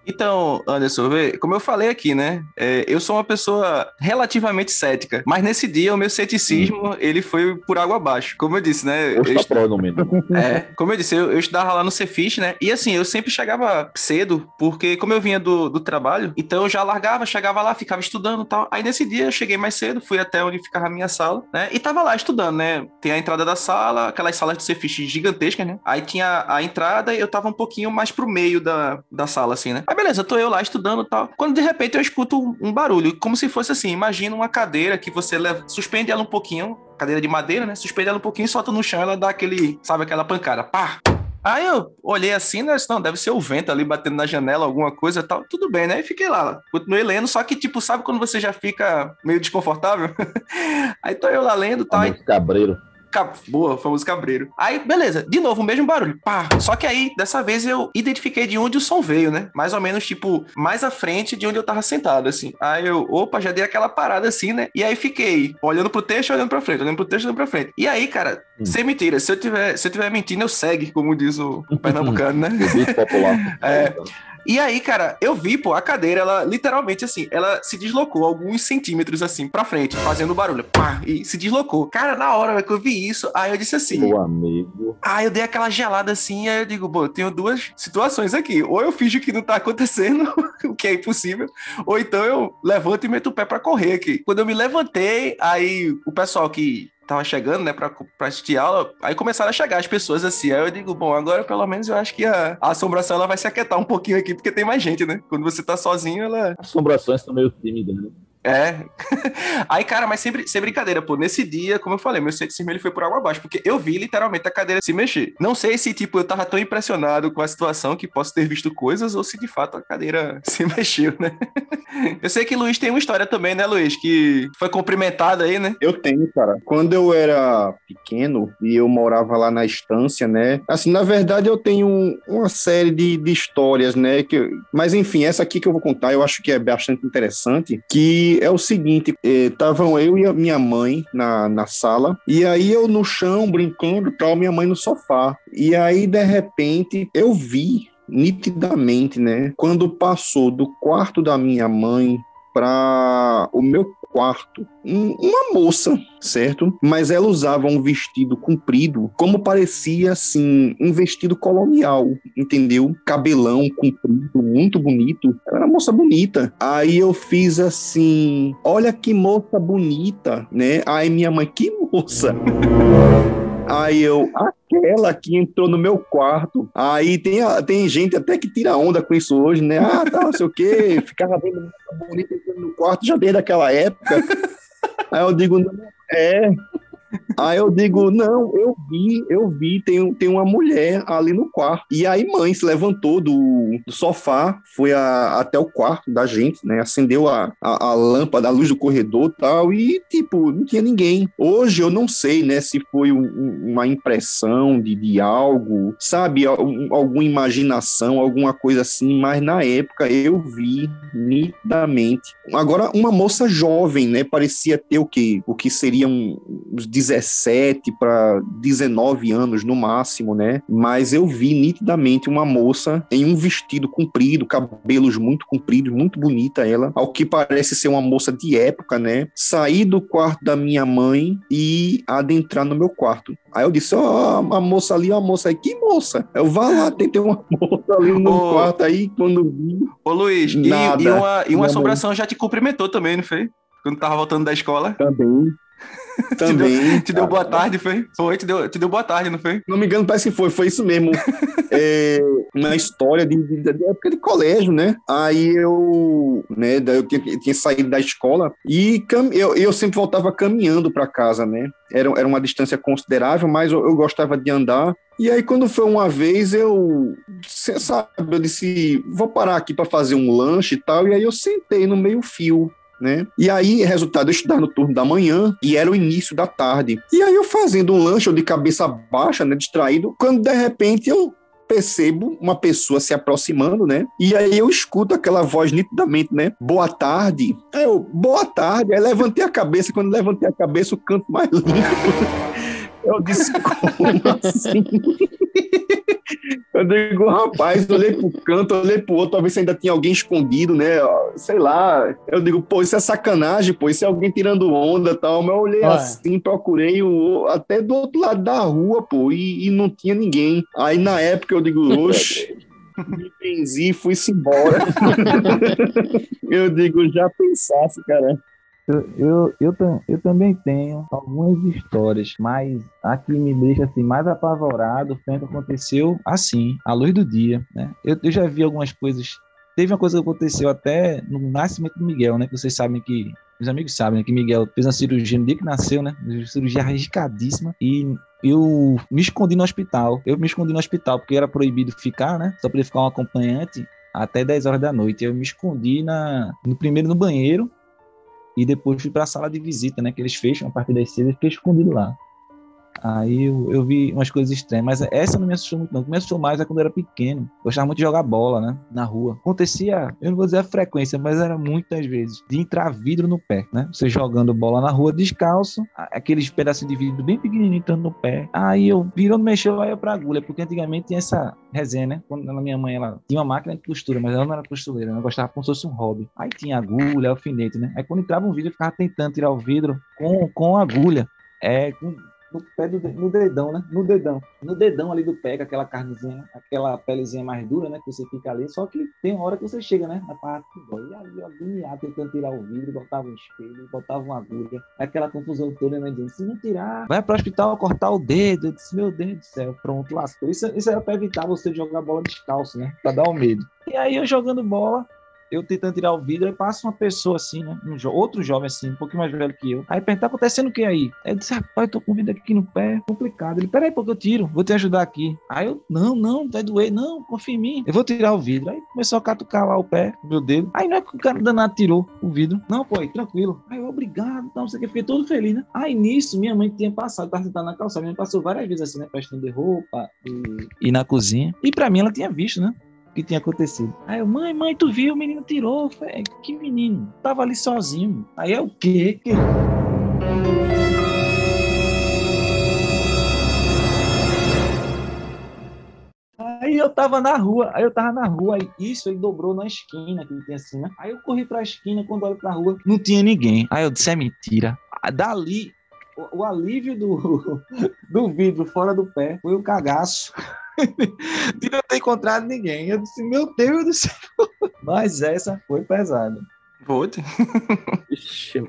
Então, Anderson, vê, como eu falei aqui, né? é, eu sou uma pessoa relativamente cética, mas nesse dia o meu ceticismo ele foi por água abaixo. Como eu disse, né? Eu no mínimo. É, como eu disse, eu, eu estudava lá no Cefis, né? E assim, eu sempre chegava cedo, porque como eu vinha do, do trabalho, então eu já largava, chegava lá, ficava estudando e tal. Aí nesse dia eu cheguei mais cedo, fui até onde ficava a minha sala, né? E tava lá estudando, né? Tem a entrada da sala, aquelas salas do Cefis gigantescas, né? Aí tinha a entrada e eu tava um pouquinho mais pro meio da, da sala, assim, né? Aí beleza, tô eu lá estudando e tal. Quando de repente eu escuto um, barulho, como se fosse assim, imagina uma cadeira que você leva, suspende ela um pouquinho, cadeira de madeira, né? Suspende ela um pouquinho, solta no chão, ela dá aquele, sabe, aquela pancada, pá! Aí eu olhei assim, né? Não, deve ser o vento ali batendo na janela, alguma coisa e tal. Tudo bem, né? E fiquei lá, continuei lendo, só que, tipo, sabe quando você já fica meio desconfortável? Aí tô eu lá lendo e tal. aí cabreiro. Boa, famoso cabreiro. Aí, beleza, de novo, o mesmo barulho. Pá. Só que aí, dessa vez, eu identifiquei de onde o som veio, né? Mais ou menos, tipo, mais à frente de onde eu tava sentado, assim. Aí eu, opa, já dei aquela parada assim, né? E aí fiquei olhando pro texto, olhando pra frente, olhando pro texto, olhando pra frente. E aí, cara, Hum. sem mentira, se eu tiver, se eu tiver mentindo, eu segue, como diz o pernambucano, né? O popular. É. E aí, cara, eu vi, pô, a cadeira, ela literalmente assim, ela se deslocou alguns centímetros assim pra frente, fazendo barulho. Pá, e se deslocou. Cara, na hora que eu vi isso, aí eu disse assim: Meu amigo. ah, eu dei aquela gelada assim, aí eu digo, pô, eu tenho duas situações aqui. Ou eu finjo que não tá acontecendo, o que é impossível, ou então eu levanto e meto o pé pra correr aqui. Quando eu me levantei, aí o pessoal que tava chegando, né, pra, pra assistir aula, aí começaram a chegar as pessoas assim. Aí eu digo, bom, agora pelo menos eu acho que a, a assombração ela vai se aquietar um pouquinho aqui, porque tem mais gente, né? Quando você tá sozinho, ela. Assombrações são meio tímidas, né? É. Aí, cara, mas sem, sem brincadeira, pô, nesse dia, como eu falei, meu ceticismo ele foi por água abaixo, porque eu vi literalmente a cadeira se mexer. Não sei se, tipo, eu tava tão impressionado com a situação que posso ter visto coisas, ou se de fato a cadeira se mexeu, né? Eu sei que Luiz tem uma história também, né, Luiz? Que foi cumprimentado aí, né? Eu tenho, cara. Quando eu era pequeno e eu morava lá na estância, né? Assim, na verdade, eu tenho uma série de, de histórias, né? Que, mas enfim, essa aqui que eu vou contar, eu acho que é bastante interessante. Que é o seguinte: estavam eu e a minha mãe na, na sala, e aí eu no chão brincando tal, minha mãe no sofá. E aí, de repente, eu vi nitidamente, né? Quando passou do quarto da minha mãe para o meu quarto um- uma moça, certo? Mas ela usava um vestido comprido, como parecia assim, um vestido colonial, entendeu? Cabelão comprido, muito bonito. Ela era uma moça bonita. Aí eu fiz assim: olha que moça bonita, né? Aí minha mãe, que moça? Aí eu, aquela que entrou no meu quarto. Aí tem, tem gente até que tira onda com isso hoje, né? Ah, tá, não sei o quê. Ficava vendo bonita entrando no quarto já desde aquela época. Aí eu digo, não, é. Aí eu digo, não, eu vi, eu vi, tem, um- tem uma mulher ali no quarto. E aí mãe se levantou do, do sofá, foi a- até o quarto da gente, né? Acendeu a, a, a lâmpada, a luz do corredor tal, e tipo, não tinha ninguém. Hoje eu não sei, né, se foi um- um- uma impressão de, de algo, sabe, al- alguma imaginação, alguma coisa assim, mas na época eu vi nitidamente. Agora, uma moça jovem, né, parecia ter o que, o que seriam uns 17 para 19 anos no máximo, né? Mas eu vi nitidamente uma moça em um vestido comprido, cabelos muito compridos, muito bonita ela, ao que parece ser uma moça de época, né? Sair do quarto da minha mãe e adentrar no meu quarto. Aí eu disse, ó, a moça ali, a moça aí, que moça? Eu vá lá, tem tem uma moça ali no Ô. quarto aí, quando vi, Ô, Luiz, e, Nada. e uma, e uma assombração já te cumprimentou também, não foi? Quando tava voltando da escola. Também. Te Também. deu, te deu boa tarde, foi? Foi, te deu, te deu boa tarde, não foi? Não me engano, parece que foi, foi isso mesmo. É, uma história de, de, de época de colégio, né? Aí eu, né, eu tinha, tinha saído da escola e cam, eu, eu sempre voltava caminhando para casa, né? Era, era uma distância considerável, mas eu, eu gostava de andar. E aí, quando foi uma vez, eu, você sabe, eu disse, vou parar aqui para fazer um lanche e tal. E aí eu sentei no meio-fio né? E aí, resultado, eu estudava no turno da manhã e era o início da tarde. E aí eu fazendo um lanche, eu de cabeça baixa, né, distraído, quando de repente eu percebo uma pessoa se aproximando, né? E aí eu escuto aquela voz nitidamente, né? Boa tarde. Aí eu, boa tarde. Aí levantei a cabeça, quando levantei a cabeça, o canto mais limpo. Eu disse, como assim? Eu digo, rapaz, olhei pro canto, olhei pro outro, talvez ainda tinha alguém escondido, né? Sei lá. Eu digo, pô, isso é sacanagem, pô, isso é alguém tirando onda e tal. Mas eu olhei assim, procurei o, até do outro lado da rua, pô, e, e não tinha ninguém. Aí na época eu digo, oxe. Me benzi e fui-se embora. eu digo, já pensasse, cara. Eu, eu, eu, eu também tenho algumas histórias, mas a que me deixa assim, mais apavorado foi que aconteceu assim, à luz do dia. Né? Eu, eu já vi algumas coisas. Teve uma coisa que aconteceu até no nascimento do Miguel, né? Que vocês sabem que. Meus amigos sabem né, que Miguel fez uma cirurgia no dia que nasceu, né? Uma cirurgia arriscadíssima. E eu me escondi no hospital. Eu me escondi no hospital porque era proibido ficar, né? Só podia ficar um acompanhante até 10 horas da noite. Eu me escondi na, no primeiro no banheiro e depois fui para a sala de visita, né? Que eles fecham a partir das seis e fiquei escondido lá. Aí eu, eu vi umas coisas estranhas, mas essa não me assustou muito, não. O que me assustou mais é quando eu era pequeno. Gostava muito de jogar bola, né? Na rua. Acontecia, eu não vou dizer a frequência, mas era muitas vezes, de entrar vidro no pé, né? Você jogando bola na rua descalço, aqueles pedacinhos de vidro bem pequenininho entrando no pé. Aí eu virando, mexeu, aí eu pra agulha, porque antigamente tinha essa resenha, né? Quando a minha mãe, ela tinha uma máquina de costura, mas ela não era costureira, ela gostava como se fosse um hobby. Aí tinha agulha, alfinete, né? Aí quando entrava um vidro, eu ficava tentando tirar o vidro com, com agulha. É, com, no pé do no dedão, né? No dedão. No dedão ali do pé, com aquela carnezinha, aquela pelezinha mais dura, né? Que você fica ali. Só que tem uma hora que você chega, né? Na parte que. E ali, agoniado, tentando tirar o vidro, botava um espelho, botava uma agulha. Aquela confusão toda, né? Dizendo, se não tirar, vai pro hospital cortar o dedo. Eu disse, meu Deus do céu, pronto, lascou. Isso, isso era pra evitar você jogar bola descalço, né? Pra dar o medo. E aí eu jogando bola, eu tentando tirar o vidro, aí passa uma pessoa assim, né? Um jo- outro jovem assim, um pouquinho mais velho que eu. Aí pergunta, tá acontecendo o que aí? Aí eu disse, rapaz, tô com o vidro aqui no pé, complicado. Ele, peraí, porque eu tiro, vou te ajudar aqui. Aí eu, não, não, vai doer, não, confia em mim. Eu vou tirar o vidro. Aí começou a catucar lá o pé, meu dedo. Aí não é que o cara danado tirou o vidro. Não, pô, aí, tranquilo. Aí eu, obrigado, não sei o que, fiquei todo feliz, né? Aí nisso, minha mãe tinha passado, tava sentada na calçada, minha mãe passou várias vezes assim, né? Pra estender roupa e, e na cozinha. E pra mim ela tinha visto, né? O que tinha acontecido. Aí eu, mãe, mãe, tu viu? O menino tirou. Falei, que menino? Tava ali sozinho. Aí é o quê? Que... Aí eu tava na rua, aí eu tava na rua, aí isso ele dobrou na esquina que tem assim, né? Aí eu corri pra esquina, quando olho pra rua, não tinha ninguém. Aí eu disse, é mentira. Dali, o, o alívio do, do vidro fora do pé foi o cagaço de não ter encontrado ninguém. Eu disse, meu Deus do céu. Mas essa foi pesada. Vou te- Ixi,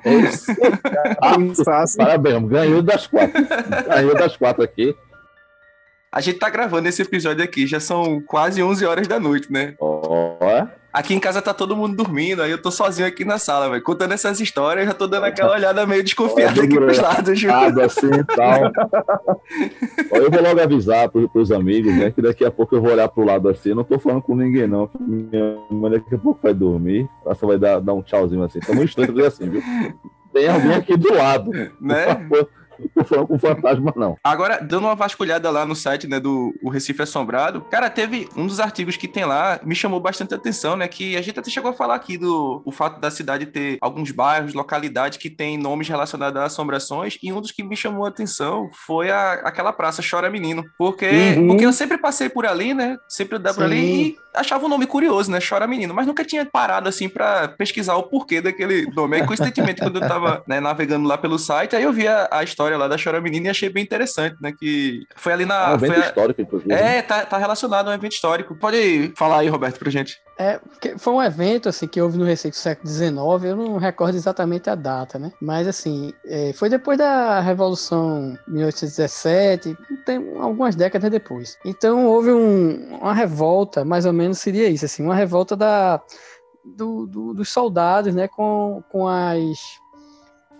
Pensasse. Parabéns, ganhou das quatro. Ganhou das quatro aqui. A gente tá gravando esse episódio aqui, já são quase 11 horas da noite, né? Ó, Aqui em casa tá todo mundo dormindo, aí eu tô sozinho aqui na sala, velho. Contando essas histórias, eu já tô dando aquela olhada meio desconfiada aqui pros lados, viu? assim e tal. Ó, eu vou logo avisar pros, pros amigos, né? Que daqui a pouco eu vou olhar pro lado assim. Eu não tô falando com ninguém, não. Minha mãe daqui a pouco vai dormir. Ela só vai dar, dar um tchauzinho assim. Tamo instante assim, viu? Tem alguém aqui do lado. Né? Tô falando com fantasma, não. Agora, dando uma vasculhada lá no site, né, do o Recife Assombrado, cara, teve um dos artigos que tem lá, me chamou bastante atenção, né, que a gente até chegou a falar aqui do o fato da cidade ter alguns bairros, localidades que tem nomes relacionados a assombrações, e um dos que me chamou a atenção foi a, aquela praça Chora Menino, porque, Uhum. porque eu sempre passei por ali, né, sempre andava por ali e achava um nome curioso, né, Chora Menino, mas nunca tinha parado, assim, pra pesquisar o porquê daquele nome. Aí, coincidentemente, quando eu tava né, navegando lá pelo site, aí eu vi a, a história lá da Chora Menino e achei bem interessante, né, que foi ali É na... um evento a- histórico, inclusive. é, tá, tá relacionado a um evento histórico. Pode falar aí, Roberto, pra gente. É, foi um evento assim que houve no Recife do século XIX, eu não recordo exatamente a data, né? Mas assim, é, foi depois da Revolução 1817, tem algumas décadas depois. Então houve um, uma revolta, mais ou menos seria isso, assim, uma revolta da, do, do, dos soldados, né, com, com as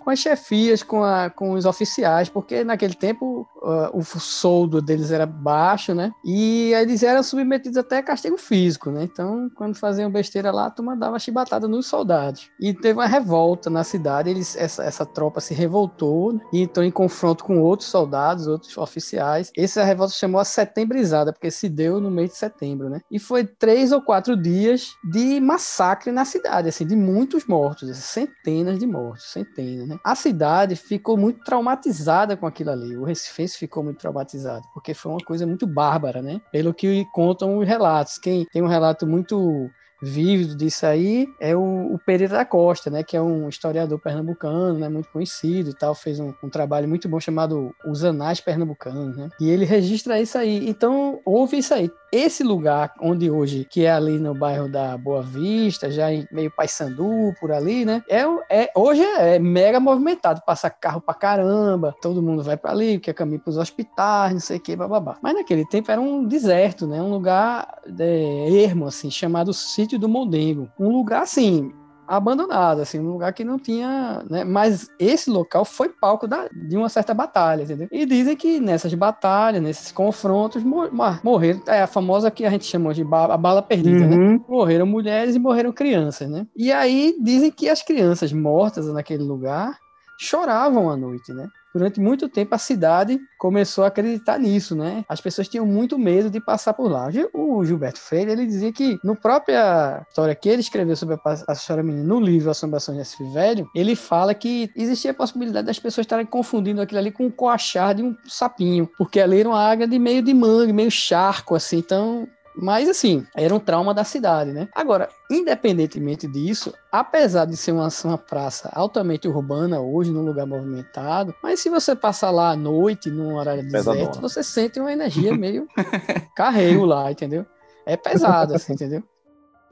com as chefias, com, a, com os oficiais, porque naquele tempo uh, o soldo deles era baixo, né? E eles eram submetidos até a castigo físico, né? Então, quando faziam besteira lá, tu mandava chibatada nos soldados. E teve uma revolta na cidade, eles, essa, essa tropa se revoltou e entrou em confronto com outros soldados, outros oficiais. Essa revolta chamou a setembrizada, porque se deu no mês de setembro, né? E foi três ou quatro dias de massacre na cidade, assim, de muitos mortos, centenas de mortos, centenas, né? A cidade ficou muito traumatizada com aquilo ali. O Recife ficou muito traumatizado, porque foi uma coisa muito bárbara, né? Pelo que contam os relatos. Quem tem um relato muito vívido disso aí é o, o, Pereira da Costa, né, que é um historiador pernambucano, né, muito conhecido e tal, fez um, um trabalho muito bom chamado Os Anais Pernambucanos, né, e ele registra isso aí. Então, houve isso aí. Esse lugar onde hoje, que é ali no bairro da Boa Vista, já em meio Paissandu, por ali, né, é, é, hoje é, mega movimentado, passa carro pra caramba, todo mundo vai para ali, quer caminho pros hospitais, não sei o que, bababá. Mas naquele tempo era um deserto, né, um lugar é, ermo, assim, chamado Sítio sítio do Mondengo. Um lugar assim, abandonado, assim, um lugar que não tinha, né? Mas esse local foi palco da, de uma certa batalha, entendeu? E dizem que nessas batalhas, nesses confrontos, mor morreram, é a famosa que a gente chama de ba a bala perdida, né? uhum. né? Morreram mulheres e morreram crianças, né? E aí dizem que as crianças mortas naquele lugar choravam à noite, né? Durante muito tempo a cidade começou a acreditar nisso, né? As pessoas tinham muito medo de passar por lá. O Gilberto Freire, ele dizia que no própria história que ele escreveu sobre a história menina no livro Assombrações de Recife Velho, ele fala que existia a possibilidade das pessoas estarem confundindo aquilo ali com o coachar de um sapinho, porque ali era uma água de meio de mangue, meio charco, assim, então mas, assim, era um trauma da cidade, né? Agora, independentemente disso, apesar de ser uma, uma praça altamente urbana hoje, num lugar movimentado, mas se você passar lá à noite, num horário deserto, você sente uma energia meio carrego lá, entendeu? É pesado, assim, entendeu?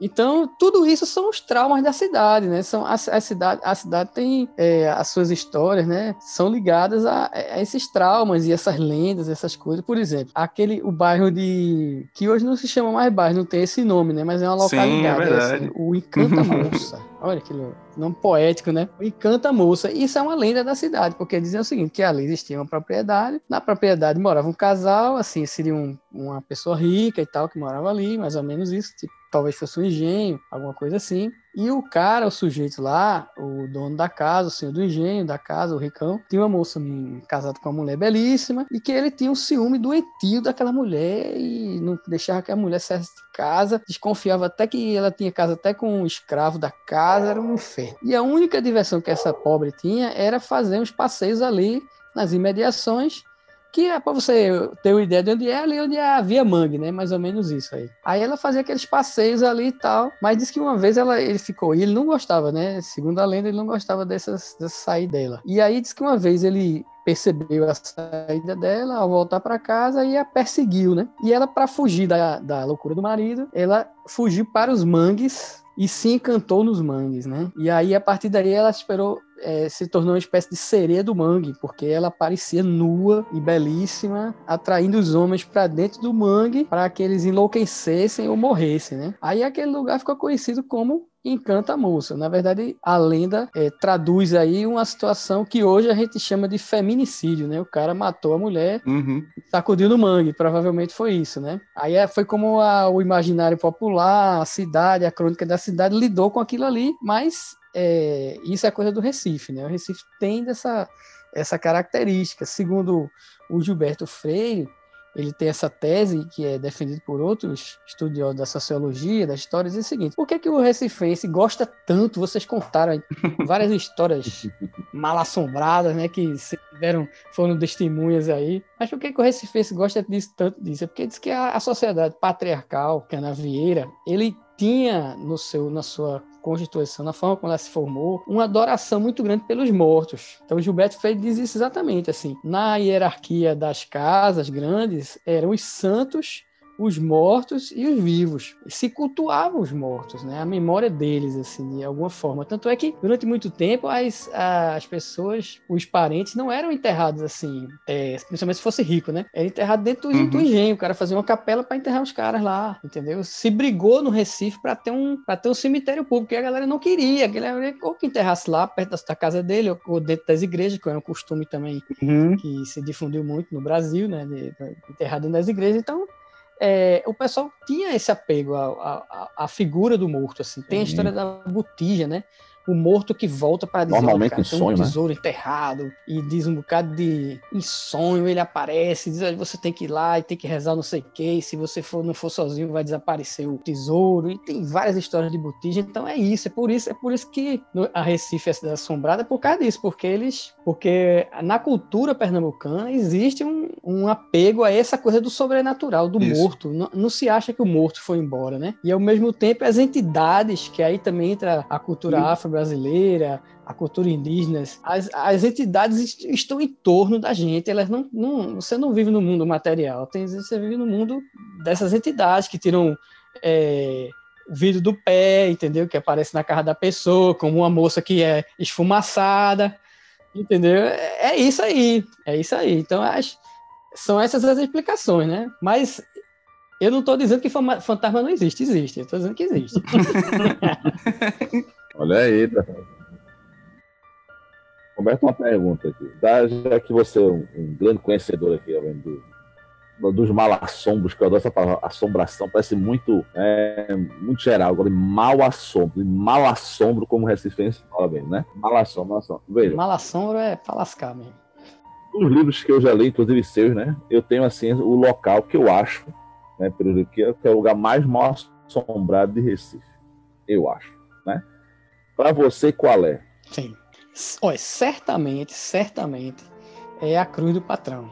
Então, tudo isso são os traumas da cidade, né? São, a, a cidade, a cidade tem é, as suas histórias, né? São ligadas a, a, esses traumas e essas lendas, essas coisas. Por exemplo, aquele, o bairro de... que hoje não se chama mais bairro, não tem esse nome, né? Mas é uma localidade. Sim, é assim, o Encanta Moça. Olha que nome poético, né? Encanta Moça. Isso é uma lenda da cidade, porque dizem o seguinte, que ali existia uma propriedade, na propriedade morava um casal, assim, seria um, uma pessoa rica e tal, que morava ali, mais ou menos isso, tipo, talvez fosse um engenho, alguma coisa assim. E o cara, o sujeito lá, o dono da casa, o senhor do engenho da casa, o ricão, tinha uma moça casada com uma mulher belíssima e que ele tinha um ciúme doentio daquela mulher e não deixava que a mulher saísse de casa, desconfiava até que ela tinha casa até com um escravo da casa, era um inferno. E a única diversão que essa pobre tinha era fazer uns passeios ali nas imediações que é para você ter uma ideia de onde é ali onde é a Via Mangue, né? Mais ou menos isso aí. Aí ela fazia aqueles passeios ali e tal, mas disse que uma vez ela, ele ficou, e ele não gostava, né? Segundo a lenda, ele não gostava dessa saída dela. E aí disse que uma vez ele percebeu a saída dela ao voltar para casa e a perseguiu, né? E ela, para fugir da, da loucura do marido, ela fugiu para os mangues e se encantou nos mangues, né? E aí, a partir daí, ela esperou é, se tornou uma espécie de sereia do mangue, porque ela parecia nua e belíssima, atraindo os homens para dentro do mangue para que eles enlouquecessem ou morressem, né? Aí aquele lugar ficou conhecido como encanta a moça. Na verdade, a lenda é, traduz aí uma situação que hoje a gente chama de feminicídio, né? O cara matou a mulher, uhum. sacudiu no mangue, provavelmente foi isso, né? Aí é, foi como a, o imaginário popular, a cidade, a crônica da cidade lidou com aquilo ali, mas é, isso é coisa do Recife, né? O Recife tem essa, essa característica. Segundo o Gilberto Freire, ele tem essa tese que é defendida por outros estudiosos da sociologia, da história, diz o seguinte: por que, que o Recifense gosta tanto? Vocês contaram várias histórias mal assombradas, né? Que tiveram, foram testemunhas aí. Mas por que, que o Recifense gosta disso, tanto disso? É porque diz que a, a sociedade patriarcal, canavieira, ele tinha no seu, na sua Constituição, na forma como ela se formou, uma adoração muito grande pelos mortos. Então, Gilberto Freire diz isso exatamente assim. Na hierarquia das casas grandes, eram os santos os mortos e os vivos. Se cultuavam os mortos, né? A memória deles, assim, de alguma forma. Tanto é que, durante muito tempo, as, as pessoas, os parentes, não eram enterrados assim, é, principalmente se fosse rico, né? Era enterrado dentro do, uhum. do engenho. O cara fazia uma capela para enterrar os caras lá, entendeu? Se brigou no Recife para ter, um, ter um cemitério público, e a galera não queria. A galera ou que enterrasse lá, perto da casa dele, ou, ou dentro das igrejas, que era um costume também uhum. que se difundiu muito no Brasil, né? De, de, enterrado nas igrejas. Então, é, o pessoal tinha esse apego à, à, à, figura do morto, assim. Tem a história da botija, né? O morto que volta para dizer Normalmente cara, em sonho, um né? tesouro né? enterrado e diz um bocado de em sonho ele aparece diz você tem que ir lá e tem que rezar não sei o que e se você for não for sozinho vai desaparecer o tesouro e tem várias histórias de botija então é isso é por isso é por isso que a Recife é cidade assombrada é por causa disso porque eles porque na cultura pernambucana existe um, um apego a essa coisa do sobrenatural do isso. morto não, não, se acha que o morto foi embora né e ao mesmo tempo as entidades que aí também entra a cultura afro brasileira, a cultura indígena, as, as entidades estão em torno da gente, elas não, não você não vive no mundo material, tem, você vive no mundo dessas entidades que tiram é, o vidro do pé, entendeu? Que aparece na cara da pessoa, como uma moça que é esfumaçada, entendeu? É, é isso aí, é isso aí. Então, as, são essas as explicações, né? Mas eu não estou dizendo que fantasma não existe, existe. Eu estou dizendo que existe. Olha aí, tá. Roberto, uma pergunta aqui. Já que você é um, um grande conhecedor aqui, do, dos malassombros, que eu adoro essa palavra, assombração, parece muito, é, muito geral. Agora, mal assombro, mal assombro, como o Recifense fala bem, né? Mal assombro, Veja. Mal assombro é pra lascar mesmo. Os livros que eu já li, inclusive seus, né? Eu tenho, assim, o local que eu acho, né? Que é o lugar mais mal assombrado de Recife. Eu acho? Para você, qual é? Sim. Olha, certamente, certamente é a cruz do patrão.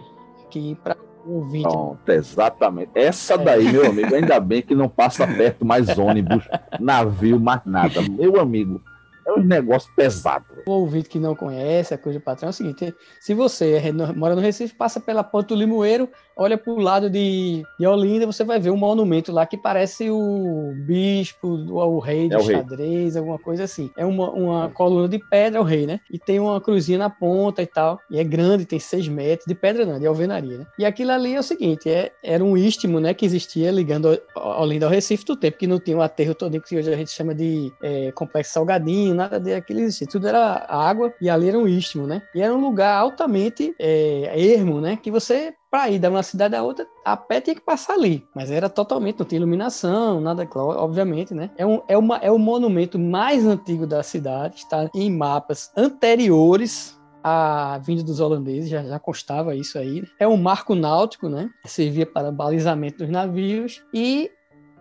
Que para o ouvinte. Pronto, exatamente. Essa daí, é. meu amigo, ainda bem que não passa perto mais ônibus, navio, mais nada. Meu amigo, é um negócio pesado. O ouvinte que não conhece a Cruz do Patrão é o seguinte: se você é mora no Recife, passa pela Ponte do Limoeiro, olha para o lado de, de Olinda, você vai ver um monumento lá que parece o bispo, o rei do é xadrez, alguma coisa assim. É uma, uma coluna de pedra, é o rei, né? E tem uma cruzinha na ponta e tal. E é grande, tem seis metros, de pedra não, de alvenaria, né? E aquilo ali é o seguinte: é, era um istmo, né, que existia ligando Olinda ao Recife do tempo, que não tinha o um aterro todo que hoje a gente chama de é, complexo salgadinho, nada daquele existia. Tudo era água e ali era um istmo, né? E era um lugar altamente é, ermo, né? Que você para ir de uma cidade a outra, a pé tinha que passar ali. Mas era totalmente, não tinha iluminação, nada, obviamente, né? É, um, é, uma, é o monumento mais antigo da cidade, está em mapas anteriores à vinda dos holandeses, já, já constava isso aí. É um marco náutico, né? Servia para balizamento dos navios e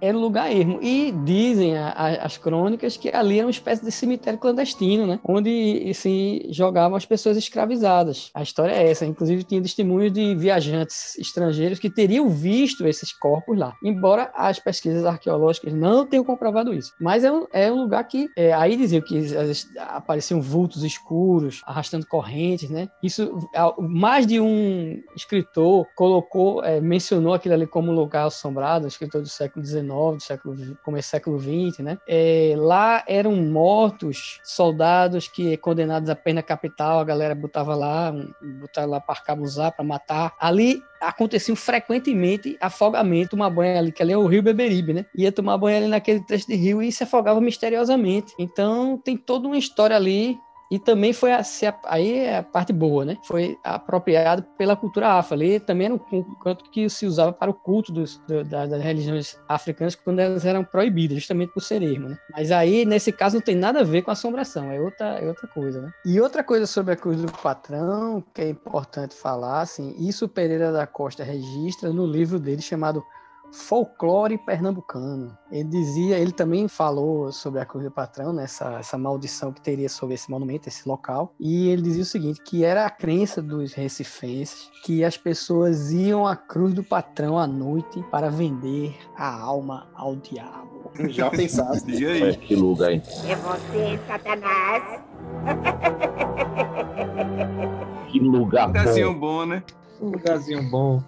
era um lugar ermo. E dizem a, a, as crônicas que ali era uma espécie de cemitério clandestino, né? Onde se jogavam as pessoas escravizadas. A história é essa. Inclusive, tinha testemunhos de viajantes estrangeiros que teriam visto esses corpos lá. Embora as pesquisas arqueológicas não tenham comprovado isso. Mas é um, é um lugar que. É, aí diziam que apareciam vultos escuros, arrastando correntes, né? Isso, mais de um escritor colocou, é, mencionou aquilo ali como um lugar assombrado, um escritor do século XIX do século, começo do século XX, né? É, lá eram mortos soldados que condenados à pena capital, a galera botava lá, botava lá para arcabuzar, para matar. Ali aconteciam frequentemente afogamento, tomar banho ali, que ali é o rio Beberibe, né? Ia tomar banho ali naquele trecho de rio e se afogava misteriosamente. Então tem toda uma história ali e também foi a, aí é a parte boa, né? Foi apropriado pela cultura afro. Ali também era um canto que se usava para o culto dos, do, das, das religiões africanas quando elas eram proibidas, justamente por ser ermo, né? Mas aí, nesse caso, não tem nada a ver com assombração, é outra, é outra coisa, né? E outra coisa sobre a cruz do patrão, que é importante falar, assim, isso Pereira da Costa registra no livro dele chamado folclore pernambucano. Ele dizia, ele também falou sobre a Cruz do Patrão, né, essa, essa maldição que teria sobre esse monumento, esse local. E ele dizia o seguinte, que era a crença dos recifenses que as pessoas iam à Cruz do Patrão à noite para vender a alma ao diabo. Já pensaste? e aí? É, que lugar, hein? É você, Satanás? que lugar bom. Lugarzinho bom, né? Um lugarzinho bom.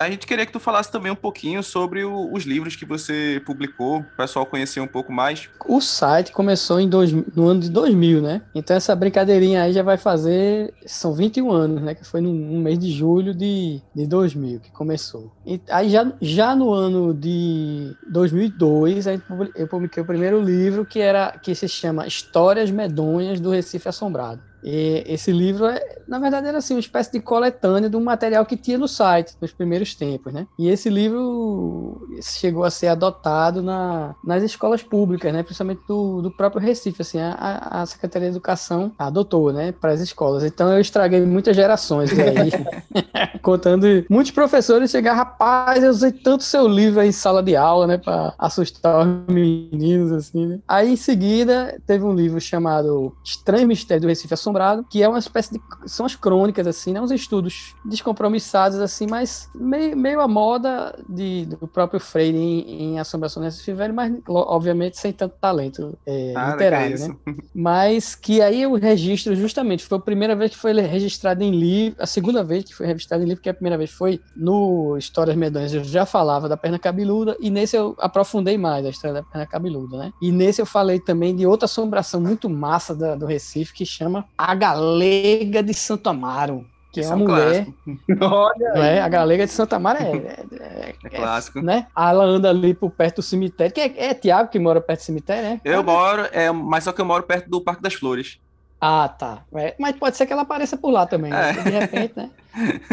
A gente queria que tu falasse também um pouquinho sobre o- os livros que você publicou, o pessoal conhecer um pouco mais. O site começou em dois, no ano de 2000, né? Então essa brincadeirinha aí já vai fazer. São 21 anos, né? Que foi no, no mês de julho de, de 2000 que começou. E aí já, já no ano de 2002, aí publi- eu publiquei o primeiro livro que, era, que se chama Histórias Medonhas do Recife Assombrado. E esse livro, é, na verdade, era assim, uma espécie de coletânea do material que tinha no site, nos primeiros tempos, né? E esse livro chegou a ser adotado na, nas escolas públicas, né? Principalmente do, do próprio Recife, assim, a, a Secretaria de Educação adotou, né? Para as escolas. Então eu estraguei muitas gerações aí, contando. Muitos professores chegaram, rapaz, eu usei tanto seu livro aí em sala de aula, né? Para assustar os meninos, assim, né? Aí em seguida teve um livro chamado Estranho Mistério do Recife Assombrado, que é uma espécie de. São as crônicas, assim, né? Uns estudos descompromissados, assim, mas meio, meio a moda de, do próprio Freire em, em Assombração do Recife Velho, mas obviamente sem tanto talento é, Ah, literário, legal né? Mas que aí o registro, justamente, foi a primeira vez que foi registrado em livro, a segunda vez que foi registrado em livro, que a primeira vez foi no Histórias Medonhas, eu já falava da perna cabeluda, e nesse eu aprofundei mais a história da perna cabeluda, né? E nesse eu falei também de outra assombração muito massa da- do Recife, que chama A Galega de Santo Amaro. Que é é uma um mulher, Olha, não é? A Galega de Santa Amaro é, é- é- É clássico. né? Ela anda ali por perto do cemitério, que é, é Tiago que mora perto do cemitério, né? Eu moro, é, mas só que eu moro perto do Parque das Flores. Ah, tá. É, mas pode ser que ela apareça por lá também. né? É. De repente, né?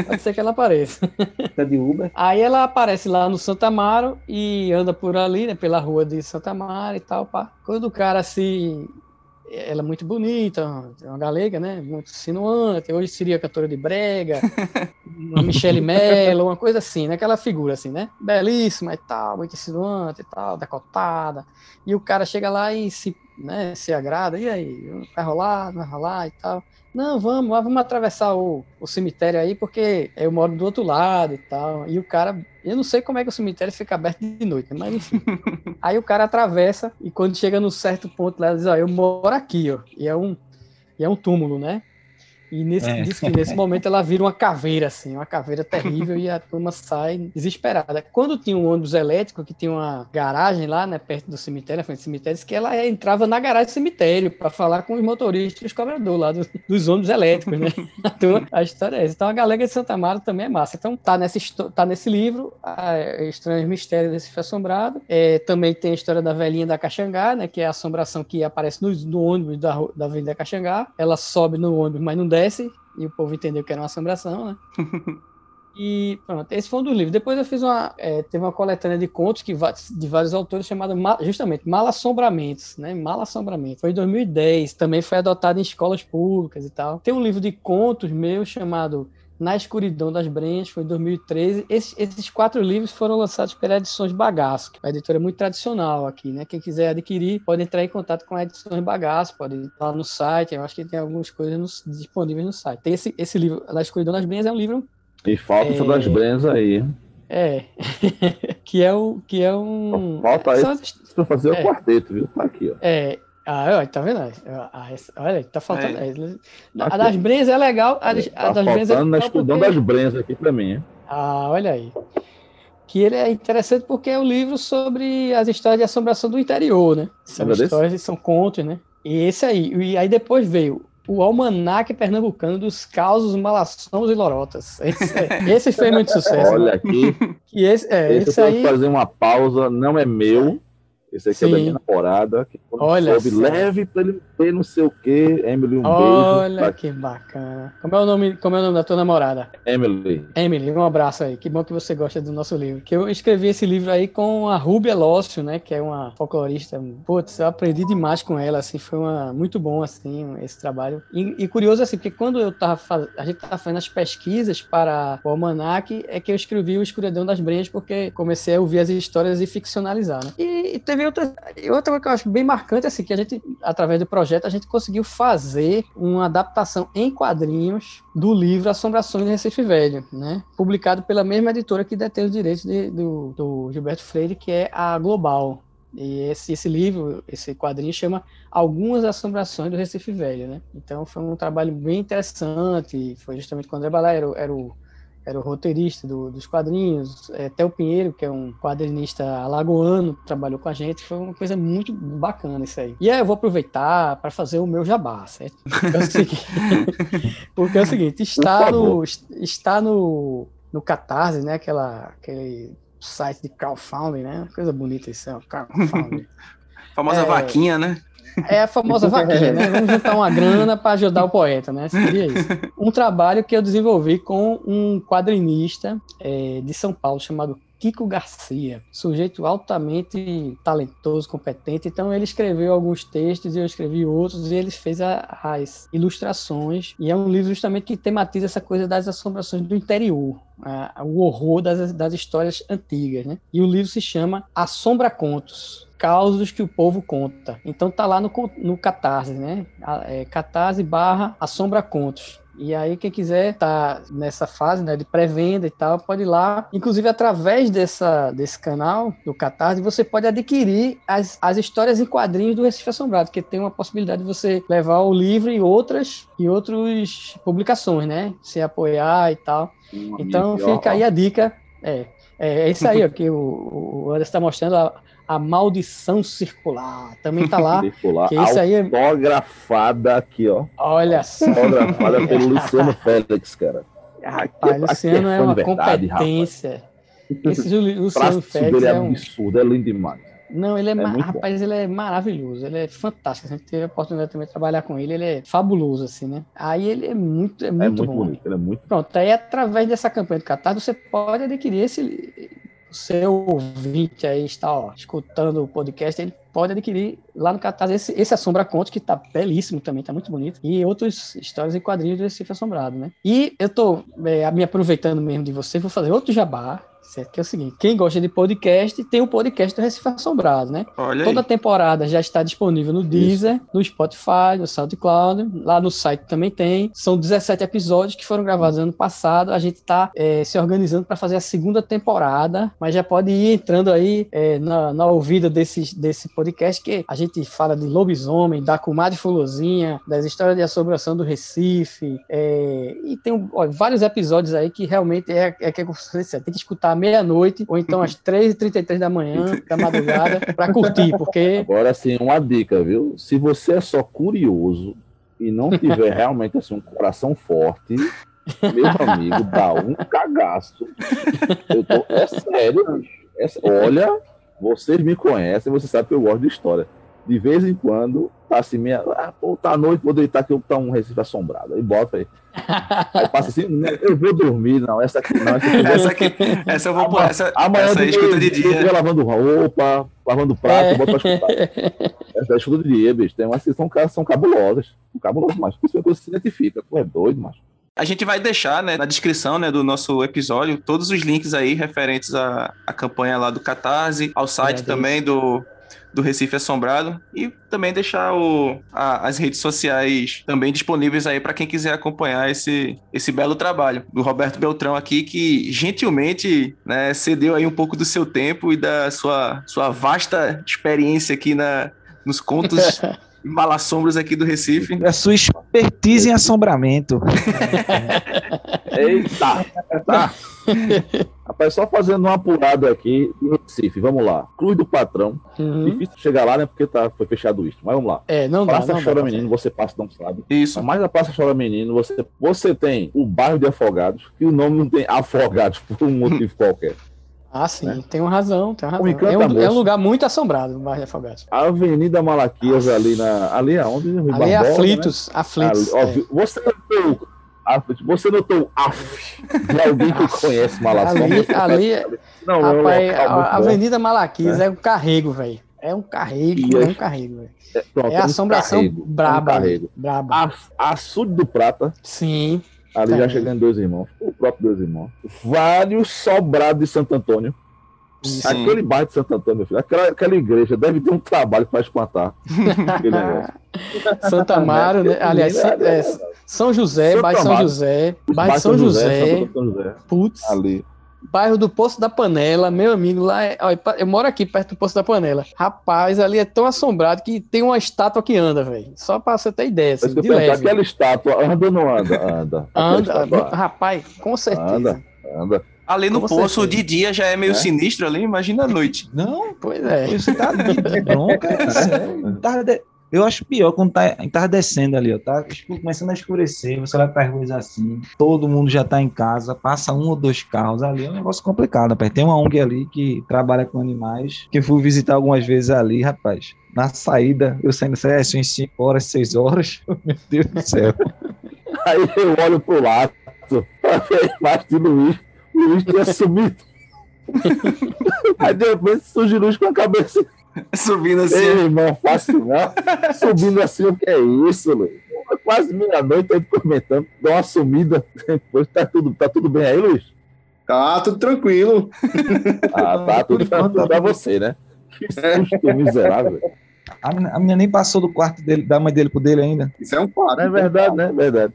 Pode ser que ela apareça. Tá de Uber. Aí ela aparece lá no Santa Amaro e anda por ali, né? Pela rua de Santa Amaro e tal, pá. Quando o cara se. Ela é muito bonita, é uma galega, né? Muito sinuante. Hoje seria cantora de brega, uma Michelle Mello, uma coisa assim, né? Aquela figura assim, né? Belíssima e tal, muito insinuante e tal, decotada. E o cara chega lá e se, né, se agrada. E aí, vai rolar, não vai rolar e tal. Não, vamos, vamos atravessar o, o cemitério aí, porque eu moro do outro lado e tal. E o cara, eu não sei como é que o cemitério fica aberto de noite, mas enfim. aí o cara atravessa e quando chega num certo ponto lá, ele diz, ó, eu moro aqui, ó. E é um, e é um túmulo, né? E nesse, É. diz que nesse momento ela vira uma caveira, assim, uma caveira terrível, e a turma sai desesperada. Quando tinha um ônibus elétrico, que tinha uma garagem lá, né, perto do cemitério, na frente do cemitério, que ela entrava na garagem do cemitério para falar com os motoristas e os cobradores lá do- dos ônibus elétricos, né? A, turma- a história é essa. Então a Galega de Santa Amaro também é massa. Então tá, nessa, histó- tá nesse livro, Estranhos Mistérios desse Fio Assombrado. É, também tem a história da velhinha da Caxangá, né, que é a assombração que aparece no, no ônibus da, da Avenida Caxangá. Ela sobe no ônibus, mas não desce, e o povo entendeu que era uma assombração, né? E pronto, esse foi um dos livros. Depois eu fiz uma. é, teve uma coletânea de contos que, de vários autores chamada Ma- justamente Malassombramentos, né? Malassombramentos. Foi em 2010, também foi adotado em escolas públicas e tal. Tem um livro de contos meu chamado Na Escuridão das Brenhas, foi em 2013. Esses, esses quatro livros foram lançados pela Edições Bagaço, que é uma editora muito tradicional aqui, né? Quem quiser adquirir, pode entrar em contato com a Edições Bagaço, pode ir lá no site, eu acho que tem algumas coisas no- disponíveis no site. Tem esse, esse livro, Na Escuridão das Brenhas, é um livro E falta É. das Brens aí. é, que é o que é um. Falta é, são as- Pra fazer É. o quarteto, viu? Tá aqui, ó. é, ah, ó, tá vendo? Essa- olha, tá faltando. Aí. é, a Aqui, das ó. Brens é legal. A, das- a Tá das Brens é na legal escuridão porque- das Brens aqui pra mim. hein? Ah, olha aí. Que ele é interessante porque é um livro sobre as histórias de assombração do interior, né? São Lembra desse? histórias, são contos, né? E esse aí. E aí depois veio o Almanaque Pernambucano dos Causos, Malassomos e Lorotas. Esse, é- esse fez muito sucesso. Olha né? aqui. E esse, é, esse, esse eu tenho aí. que fazer uma pausa, não é meu. Esse aqui é da Sim. minha namorada. Que Olha soube, só. leve pra ele ter não sei o quê. Emily, um Olha beijo. que bacana. Como é o nome, como é o nome da tua namorada? Emily. Emily, um abraço aí. Que bom que você gosta do nosso livro. Que eu escrevi esse livro aí com a Rubia Lócio, né? Que é uma folclorista. Putz, eu aprendi demais com ela, assim. Foi uma, muito bom, assim, esse trabalho. E, e curioso, assim, porque quando eu tava fazendo... A gente tava fazendo as pesquisas para o Almanac, é que eu escrevi o Escuridão das Brenhas, porque comecei a ouvir as histórias e ficcionalizar, né? E, e teve outra... outra coisa que eu acho bem marcante, assim, que a gente, através do projeto, a gente conseguiu fazer uma adaptação em quadrinhos do livro Assombrações do Recife Velho, né? Publicado pela mesma editora que detém os direitos de- do, do Gilberto Freire, que é a Global. E esse, esse livro, esse quadrinho chama Algumas Assombrações do Recife Velho, né? Então foi um trabalho bem interessante, foi justamente quando o André Balá era, era o era o roteirista do- dos quadrinhos, é, Theo Pinheiro, que é um quadrinista alagoano, trabalhou com a gente, foi uma coisa muito bacana isso aí. E aí eu vou aproveitar para fazer o meu jabá, certo? Porque é o seguinte, porque é o seguinte está no, está no, no Catarse, né, aquela, aquele site de crowdfunding, né, coisa bonita isso, é crowdfunding. Famosa É. vaquinha, né? É a famosa vaquinha, né? Vamos juntar uma grana para ajudar o poeta, né? Seria isso. Um trabalho que eu desenvolvi com um quadrinista é, de São Paulo chamado Kiko Garcia, sujeito altamente talentoso, competente. Então ele escreveu alguns textos e eu escrevi outros e ele fez a- as ilustrações. E é um livro justamente que tematiza essa coisa das assombrações do interior, o horror das, das histórias antigas, né? E o livro se chama Assombra Contos. Causos que o povo conta. Então tá lá no, no Catarse, né? É, Catarse barra Assombra Contos. E aí, quem quiser tá nessa fase né, de pré-venda e tal, pode ir lá. Inclusive, através dessa, desse canal, do Catarse, você pode adquirir as, as histórias em quadrinhos do Recife Assombrado, que tem uma possibilidade de você levar o livro e outras e outras publicações, né? Se apoiar e tal. Então fica aí a dica. É, é, é isso aí ó, que o, o Anderson está mostrando a, a maldição circular. Também tá lá. Circular, Que isso aí é- autografada aqui, ó. Olha só. Autografada pelo Luciano Félix, cara. Rapaz, é- Luciano é é uma de verdade, competência. Esse Juli- O Luciano Félix é é um. absurdo, é lindo demais. Não, ele é, ma- muito bom. rapaz, ele é maravilhoso, ele é fantástico. A gente teve a oportunidade também de trabalhar com ele, ele é fabuloso, assim, né? Aí ele é muito, é muito, é muito bom. bonito, ele é muito Pronto, aí através dessa campanha do Catarse, você pode adquirir esse. Seu ouvinte aí está ó, escutando o podcast, ele pode adquirir lá no Catarse esse, esse Assombra Contos, que tá belíssimo também, tá muito bonito, e outras histórias e quadrinhos do Recife Assombrado, né? E eu tô é, me aproveitando mesmo de você, vou fazer outro jabá, certo? Que é o seguinte, quem gosta de podcast, tem o podcast do Recife Assombrado, né? Olha aí. Toda a temporada já está disponível no Deezer, no Spotify, no SoundCloud. Lá no site também tem. São 17 episódios que foram gravados ano passado. A gente está se organizando para fazer a segunda temporada, mas já pode ir entrando aí é, na, na ouvida desse, desse podcast, que a gente fala de lobisomem, da comadre fulozinha, das histórias de assombração do Recife. é, e tem ó, vários episódios aí que realmente é, é que você tem que escutar à meia-noite ou então às 3h33 da manhã, da madrugada, para curtir, porque Agora, assim, uma dica, viu? Se você é só curioso e não tiver realmente assim, um coração forte, meu amigo, dá um cagaço. Eu tô, é sério, bicho. É olha, vocês me conhecem, você sabe que eu gosto de história. De vez em quando, tá assim, meia, ah, pô, tá à noite, vou deitar aqui, tá um Recife assombrado. Aí bota aí. Aí passa assim, "Não, eu vou dormir, não, essa aqui não, essa aqui não. Essa aqui, essa eu vou pôr. Essa, Amanhã essa aí escuta de dia, dia. dia lavando roupa, lavando prato, É. eu boto pra escutar. Essa é escuta de dia, bicho. Tem umas que são, são cabulosas. São cabulosas, mas isso é coisa que se identifica. Tu é doido, macho. A gente vai deixar né, na descrição né, do nosso episódio todos os links aí referentes à, à campanha lá do Catarse, ao site Agradeço. também do, do Recife Assombrado e também deixar o, a- as redes sociais também disponíveis aí para quem quiser acompanhar esse, esse belo trabalho do Roberto Beltrão aqui, que gentilmente né, cedeu aí um pouco do seu tempo e da sua, sua vasta experiência aqui na, nos contos malassombros aqui do Recife. A sua expertise em assombramento. Eita! Tá. Rapaz, só fazendo uma apurada aqui de Recife. Vamos lá. Cruz do Patrão. Uhum. Difícil chegar lá, né? Porque tá, foi fechado isso. Mas vamos lá. É, não dá, não Chora dá. Menino, você passa não sabe. Isso. Mas a Praça Chora Menino, você, você tem o bairro de Afogados, que o nome não tem Afogados por um motivo qualquer. Ah, sim, tem uma razão, tem uma razão. É da um, é um lugar muito assombrado, o bairro de Afogados. A Avenida Malaquias ali na. Ali aonde? Rui Ali é Barbosa, né? aflitos, aflitos. Ali, é. Você notou. aflitos, Você notou af de alguém que conhece Malação? Ali, ali, Não, é um rapaz, a, muito a. Avenida Malaquias é um carrego, velho. É um carrego, é é- um carrego, velho. É, pronto, É um assombração carrego, braba, um braba. A, Açude do Prata, Sim, ali já Também. chegando dois irmãos. O próprio dois irmãos. Vários sobrados de Santo Antônio. Sim. Aquele bairro de Santo Antônio, meu filho. Aquela, aquela igreja deve ter um trabalho para espantar. Santa Amaro, né? Aliás, é, São José, bairro São. José, bairro São José, Antônio José. putz, Ali. Bairro do Poço da Panela, meu amigo, lá é, ó, eu moro aqui perto do Poço da Panela. Rapaz, ali é tão assombrado que tem uma estátua que anda, velho. Só pra você ter ideia, assim, de leve. aquela estátua anda ou não anda? Anda. Anda, rapaz, com certeza. Anda. Anda. Ali no Com poço, de dia já é meio É. sinistro ali, imagina à noite. Não, Pois é. você tá de bronca, é sério. Tava de- Eu acho pior quando tá entardecendo ali, ó. Tá começando a escurecer, você olha para ruas assim, todo mundo já tá em casa, passa um ou dois carros ali, é um negócio complicado, rapaz. Tem uma ONG ali que trabalha com animais, que eu fui visitar algumas vezes ali, rapaz. Na saída, eu saindo assim, em 5 horas, 6 horas, meu Deus do céu. Aí eu olho pro lado pra ver a imagem de Luiz. O Luiz tinha sumido. Aí de repente surge Luiz com a cabeça. Subindo assim. Ei, irmão, fácil não. Subindo assim, o que é isso, Luiz? Quase meia-noite, ele comentando, dá uma sumida. Depois tá tudo, tá tudo bem aí, Luiz? Tá, tudo tranquilo. Ah, tá tudo tranquilo pra você, né? Que susto miserável. A menina, a menina nem passou do quarto dele, da mãe dele pro dele ainda. Isso é um fato. É verdade, né? É verdade.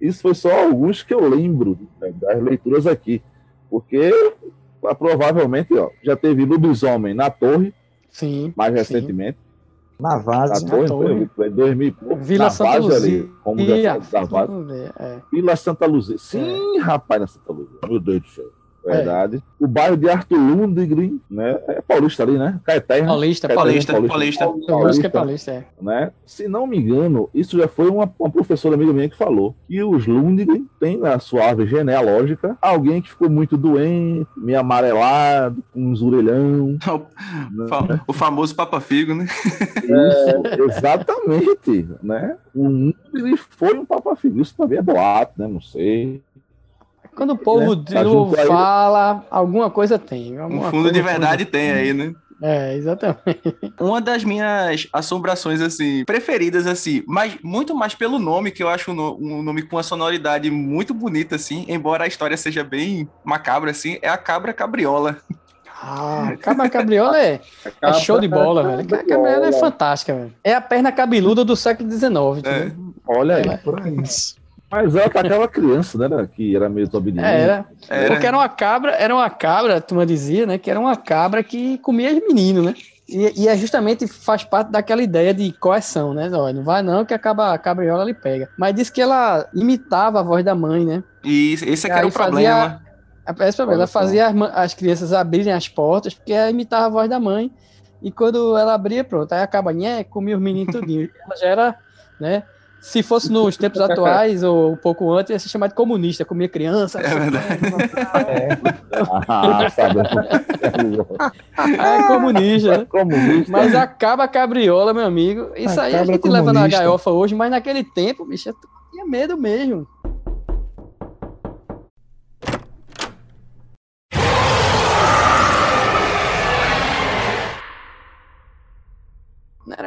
Isso foi só alguns que eu lembro né, das leituras aqui. Porque ah, provavelmente, ó, já teve lobisomem na torre, Sim. mais Sim. recentemente. Na Na torre. foi, foi 2000 e pouco. Vila na Santa Várzea Luzia. ali, como já falou, da ver, é. Vila Santa Luzia. Sim, rapaz, na Santa Luzia. Meu Deus do céu. Verdade. O bairro de Arthur Lundgren, né? É paulista ali, né? Caeté, né? Paulista, Caetano Paulista, Paulista. Paulista. Que é Paulista, é. né? Se não me engano, isso já foi uma, uma professora amiga minha que falou que os Lundgren têm na sua árvore genealógica alguém que ficou muito doente, meio amarelado, com uns orelhão. O fa- O famoso Papa Figo, né? Isso, exatamente, né? O Lundgren foi um papa filho. Isso também é boato, né? Não sei. Quando o povo Né? de Tá aí. fala, alguma coisa tem. Um alguma fundo coisa- de verdade tem aí, né? É, exatamente. Uma das minhas assombrações, assim, preferidas, assim, mas muito mais pelo nome, que eu acho um, no- um nome com uma sonoridade muito bonita, assim, embora a história seja bem macabra, assim, é a Cabra Cabriola. Ah, Cabra Cabriola é, é show de bola, velho. A Cabriola é fantástica, velho. É a perna cabeluda do século XIX, entendeu? Olha aí. É. Por isso. Mas ela atacava criança, né? Que era meio desobediente. É, era. Era. Porque era uma cabra, era uma cabra, a turma dizia, né? Que era uma cabra que comia os meninos, né? E, e é justamente faz parte daquela ideia de coerção, né? Olha, não vai não, que acaba, a cabriola lhe pega. Mas disse que ela imitava a voz da mãe, né? E esse é que era o problema. fazia- Esse problema, Olha ela fazia as, as crianças abrirem as portas, porque ela imitava a voz da mãe. E quando ela abria, pronto, aí acaba, né, comia os meninos tudinho. Ela já era, né? Se fosse nos tempos atuais ou um pouco antes, ia ser chamado de comunista, comia criança. É verdade. Ah, sabe? É comunista, né? Comunista. Mas acaba a cabriola, meu amigo. Isso A aí a gente leva na comunista. gaiofa hoje, mas naquele tempo, bicho, eu tinha medo mesmo.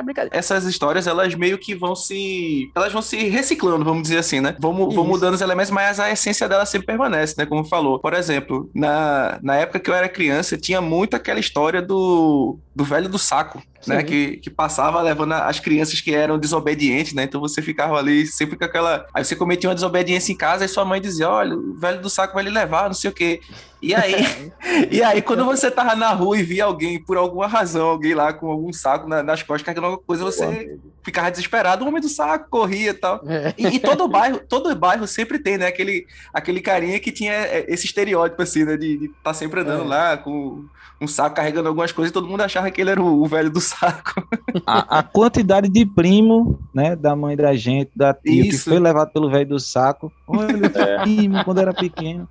Brincadeira. Essas histórias, elas meio que vão se. Elas vão se reciclando, vamos dizer assim, né? Vão, vão mudando os elementos, mas a essência dela sempre permanece, né? Como falou. Por exemplo, na, na época que eu era criança, tinha muito aquela história do, do velho do saco. Né, Sim. que, que passava levando as crianças que eram desobedientes, né? Então você ficava ali sempre com aquela. Aí você cometia uma desobediência em casa e sua mãe dizia: Olha, o velho do saco vai lhe levar, não sei o quê. E aí, e aí quando você tava na rua e via alguém, por alguma razão, alguém lá com algum saco na- nas costas carregando alguma coisa, você ficava desesperado, o homem do saco corria e tal. É. E, e todo bairro, todo bairro sempre tem, né? Aquele, aquele carinha que tinha é, esse estereótipo, assim, né? De estar tá sempre andando É. lá com um saco carregando algumas coisas e todo mundo achava que ele era o, o velho do saco. A, a quantidade de primo, né, da mãe da gente, da tia, que Isso. foi levado pelo velho do saco. Olha, fui primo quando era pequeno.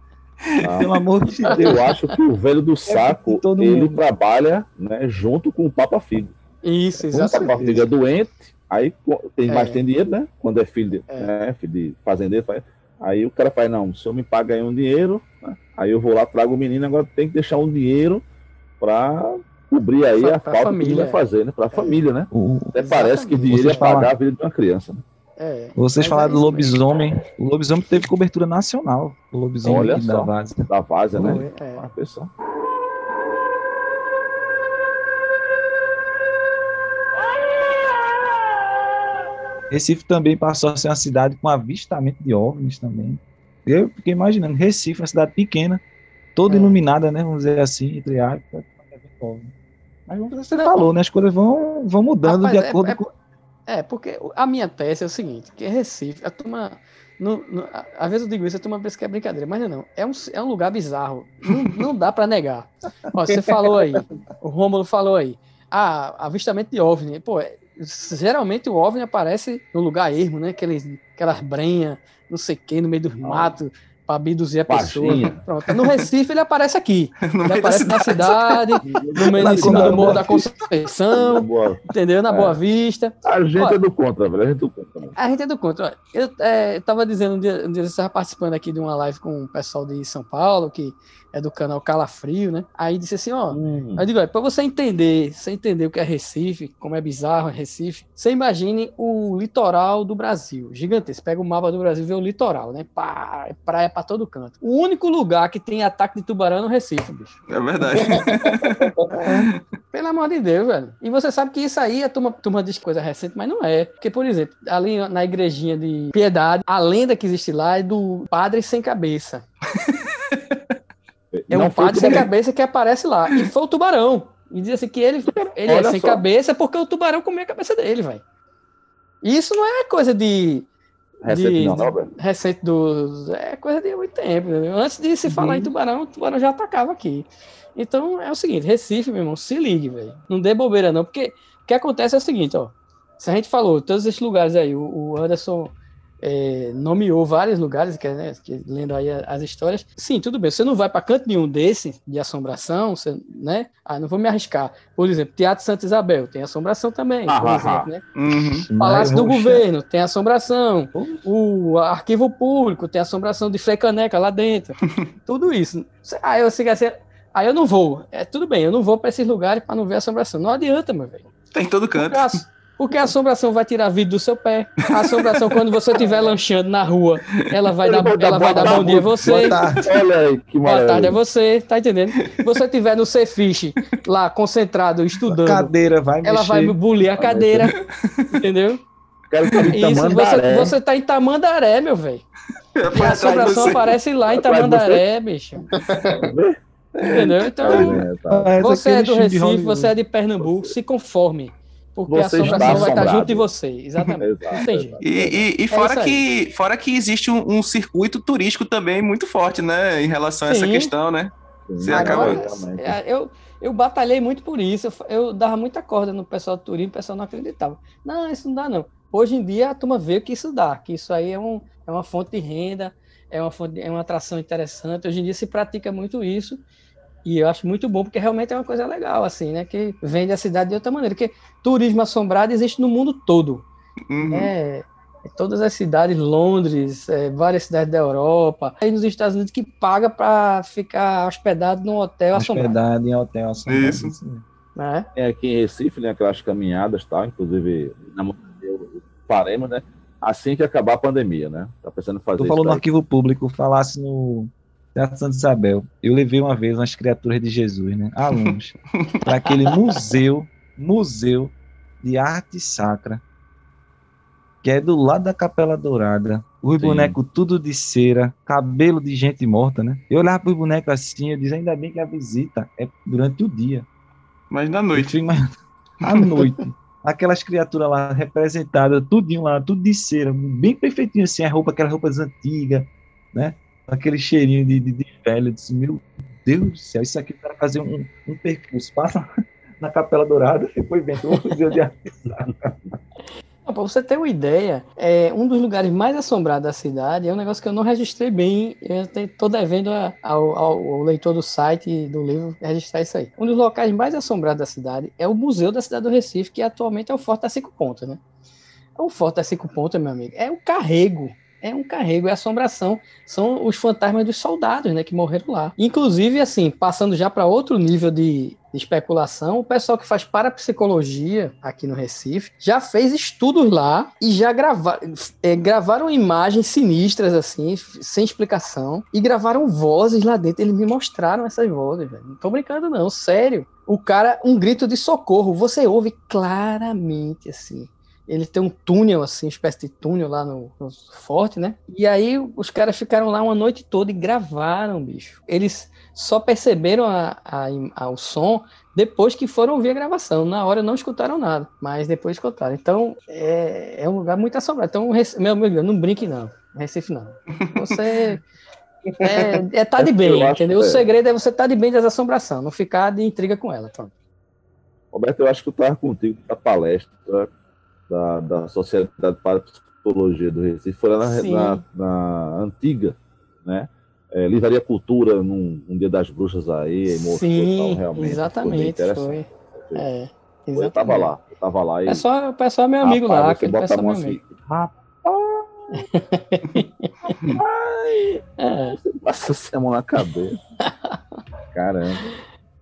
Ah. Pelo amor de Deus. Eu acho que o velho do saco, todo ele mundo. trabalha né, junto com o Papa Figo. Isso, O Papa exatamente. Figo é doente, aí tem É. mais tem dinheiro, né? Quando é filho de, É. né, filho de fazendeiro, faz- aí o cara faz, não, o senhor me paga aí um dinheiro, né? aí eu vou lá, trago o menino, agora tem que deixar um dinheiro para cobrir aí Pra- a pra falta que família, ele vai é. fazer, né? Para a família, né? O- Até parece que dinheiro ia pagar a vida de uma criança. Né? É. Vocês Mas falaram é do mesmo. lobisomem. O lobisomem teve cobertura nacional. O lobisomem Olha aqui só. da base. Da né? É. Recife também passou a ser uma cidade com avistamento de OVNIs também. Eu fiquei imaginando, Recife, uma cidade pequena, toda É. iluminada, né? Vamos dizer assim, entre aspas. Mas como você Não. falou, né? As coisas vão, vão mudando Rapaz, de é- acordo é- com. É, porque a minha tese é o seguinte, que Recife, a turma não, a- às vezes eu digo isso, a turma pensa que é brincadeira, mas não, é não. É um, é um lugar bizarro. Não, não dá pra negar. Ó, você falou aí, o Rômulo falou aí. Ah, avistamento de OVNI. Pô, é- geralmente o OVNI aparece no lugar ermo, né? Aqueles, aquelas brenhas, não sei o que, no meio dos matos, pra abduzir a pessoa. Baixinha. Pronto. No Recife ele aparece aqui. No Ele aparece na cidade. cidade, no meio em cima do Morro da Conceição, Boa. entendeu? Na É. Boa Vista. A gente Olha. é do contra, velho. A gente é do contra. A gente é do contra. Eu é, tava dizendo, um dia, um dia eu estava participando aqui de uma live com o pessoal de São Paulo, que é do canal Calafrio, né? Aí disse assim, ó, Hum. eu digo, olha, pra você entender, você entender o que é Recife, como é bizarro é Recife, você imagine o litoral do Brasil, gigantesco. Pega o mapa do Brasil e vê o litoral, né? Pá, é praia pra todo canto. O único lugar que tem ataque de tubarão é no Recife, bicho. É verdade. Pelo amor de Deus, velho. E você sabe que isso aí a turma, turma diz coisa recente, mas não é. Porque, por exemplo, ali na igrejinha de Piedade, a lenda que existe lá é do padre sem cabeça. É Não um padre sem cabeça que aparece lá. E foi o tubarão. E diz assim que ele, ele é sem só. cabeça porque o tubarão comeu a cabeça dele, velho. Isso não é coisa de. Recente de- velho. recente dos. É coisa de muito tempo. entendeu? Antes de se falar em tubarão, o tubarão já atacava aqui. Então é o seguinte: Recife, meu irmão, se ligue, velho. Não dê bobeira, não, porque o que acontece é o seguinte, ó. Se a gente falou, todos esses lugares aí, o, o Anderson é, nomeou vários lugares, que, é, né, que, lendo aí as histórias. Sim, tudo bem. Você não vai para canto nenhum desse de assombração, você, né? Ah, não vou me arriscar. Por exemplo, Teatro Santa Isabel tem assombração também, por Ah, ah, exemplo, né? Uhum. Palácio do. Governo tem assombração. O Arquivo Público tem assombração de Frei Caneca lá dentro. Tudo isso. Aí eu, assim, assim, aí eu não vou. É tudo bem, eu não vou para esses lugares para não ver assombração. Não adianta, meu velho. Tem em todo canto. A, porque a assombração vai tirar a vida do seu pé. A assombração, quando você estiver lanchando na rua, ela vai dar, ela vai dar bom dia a você. Boa tarde. Olha aí, que Boa tarde a você, tá entendendo? Se você estiver no Cefiche, lá concentrado, estudando, Cadeira vai ela vai mexer. bulir a cadeira, entendeu? Quero que ele Isso, você, você tá em Tamandaré, meu velho. E a assombração aparece lá em Tamandaré, bicho. Entendeu? Então, É, tá. Você é do Recife, você é de Pernambuco, se conforme. Porque a Você assombração está vai estar assombrado. junto de você. Exatamente. Exato. E, e- e É fora, aí. que, fora que existe um, um circuito turístico também muito forte, né? Em relação a essa Sim. questão, né? Você Agora, é, eu, eu batalhei muito por isso. Eu, eu dava muita corda no pessoal do turismo, o pessoal não acreditava. Não, isso não dá, não. Hoje em dia a turma vê que isso dá, que isso aí é, um, é uma fonte de renda, é uma, fonte, é uma atração interessante. Hoje em dia se pratica muito isso. E eu acho muito bom, porque realmente é uma coisa legal, assim, né? Que vende a cidade de outra maneira. Porque turismo assombrado existe no mundo todo. Uhum. É, é todas as cidades, Londres, é, várias cidades da Europa, aí nos Estados Unidos que paga para ficar hospedado num hotel assombrado. Hospedado em hotel assombrado. Isso. mesmo. Né? Tem aqui em Recife, né, aquelas caminhadas, tá? Inclusive, na eu faremos, né? Assim que acabar a pandemia, né? Tá pensando em fazer Tu isso falou no arquivo público, falasse no Teatro Santa Isabel. Eu levei uma vez umas criaturas de Jesus, né? Alunos, para aquele museu, museu de arte sacra, que é do lado da Capela Dourada. Os Sim. bonecos tudo de cera, cabelo de gente morta, né? Eu olhava para os bonecos assim, eu dizia, ainda bem que a visita é durante o dia. Mas na noite. fico imaginando, à noite. Aquelas criaturas lá representadas, tudinho lá, tudo de cera, bem perfeitinho assim, a roupa, aquelas roupas antigas, né? Aquele cheirinho de, de, de velho. Eu disse, meu Deus do céu, isso aqui para fazer um, um percurso. Passa na Capela Dourada, depois vem o Museu de Arte. Para você ter uma ideia, é, um dos lugares mais assombrados da cidade é um negócio que eu não registrei bem. Eu estou devendo a- ao, ao- leitor do site do livro registrar isso aí. Um dos locais mais assombrados da cidade é o Museu da Cidade do Recife, que atualmente é o Forte das Cinco Pontas, né? O Forte das Cinco Pontas, meu amigo, é um carrego. É um carrego, é assombração. São os fantasmas dos soldados, né, que morreram lá. Inclusive, assim, passando já para outro nível de, de especulação, o pessoal que faz parapsicologia aqui no Recife já fez estudos lá e já grava, é, gravaram imagens sinistras, assim, sem explicação, e gravaram vozes lá dentro. Eles me mostraram essas vozes, velho. Não tô brincando, não, sério. O cara, um grito de socorro, você ouve claramente, assim. Ele tem um túnel, assim, uma espécie de túnel lá no, no forte, né? E aí os caras ficaram lá uma noite toda e gravaram, bicho. Eles só perceberam a, a, a- o som depois que foram ouvir a gravação. Na hora não escutaram nada, mas depois escutaram. Então é, é um lugar muito assombrado. Então, meu amigo, não brinque não. Recife não. Você é, é tá de Eu bem, entendeu? O é. segredo é você estar tá de bem das assombração, não ficar de intriga com ela. Pronto. Roberto, eu acho que eu estava contigo na palestra da, da Sociedade para Psicologia do Recife, foi lá na, na- na antiga, né? É, Livraria Cultura, num, num Dia das Bruxas aí, e mostrou Sim, tal, exatamente. interessante. Foi. É, Eu exatamente. tava lá, eu tava lá e. O pessoal, o pessoal é meu amigo rapaz, lá, você bota a é mão meu amigo. assim, rapaz, É, você passa a mão na cabeça. Caramba.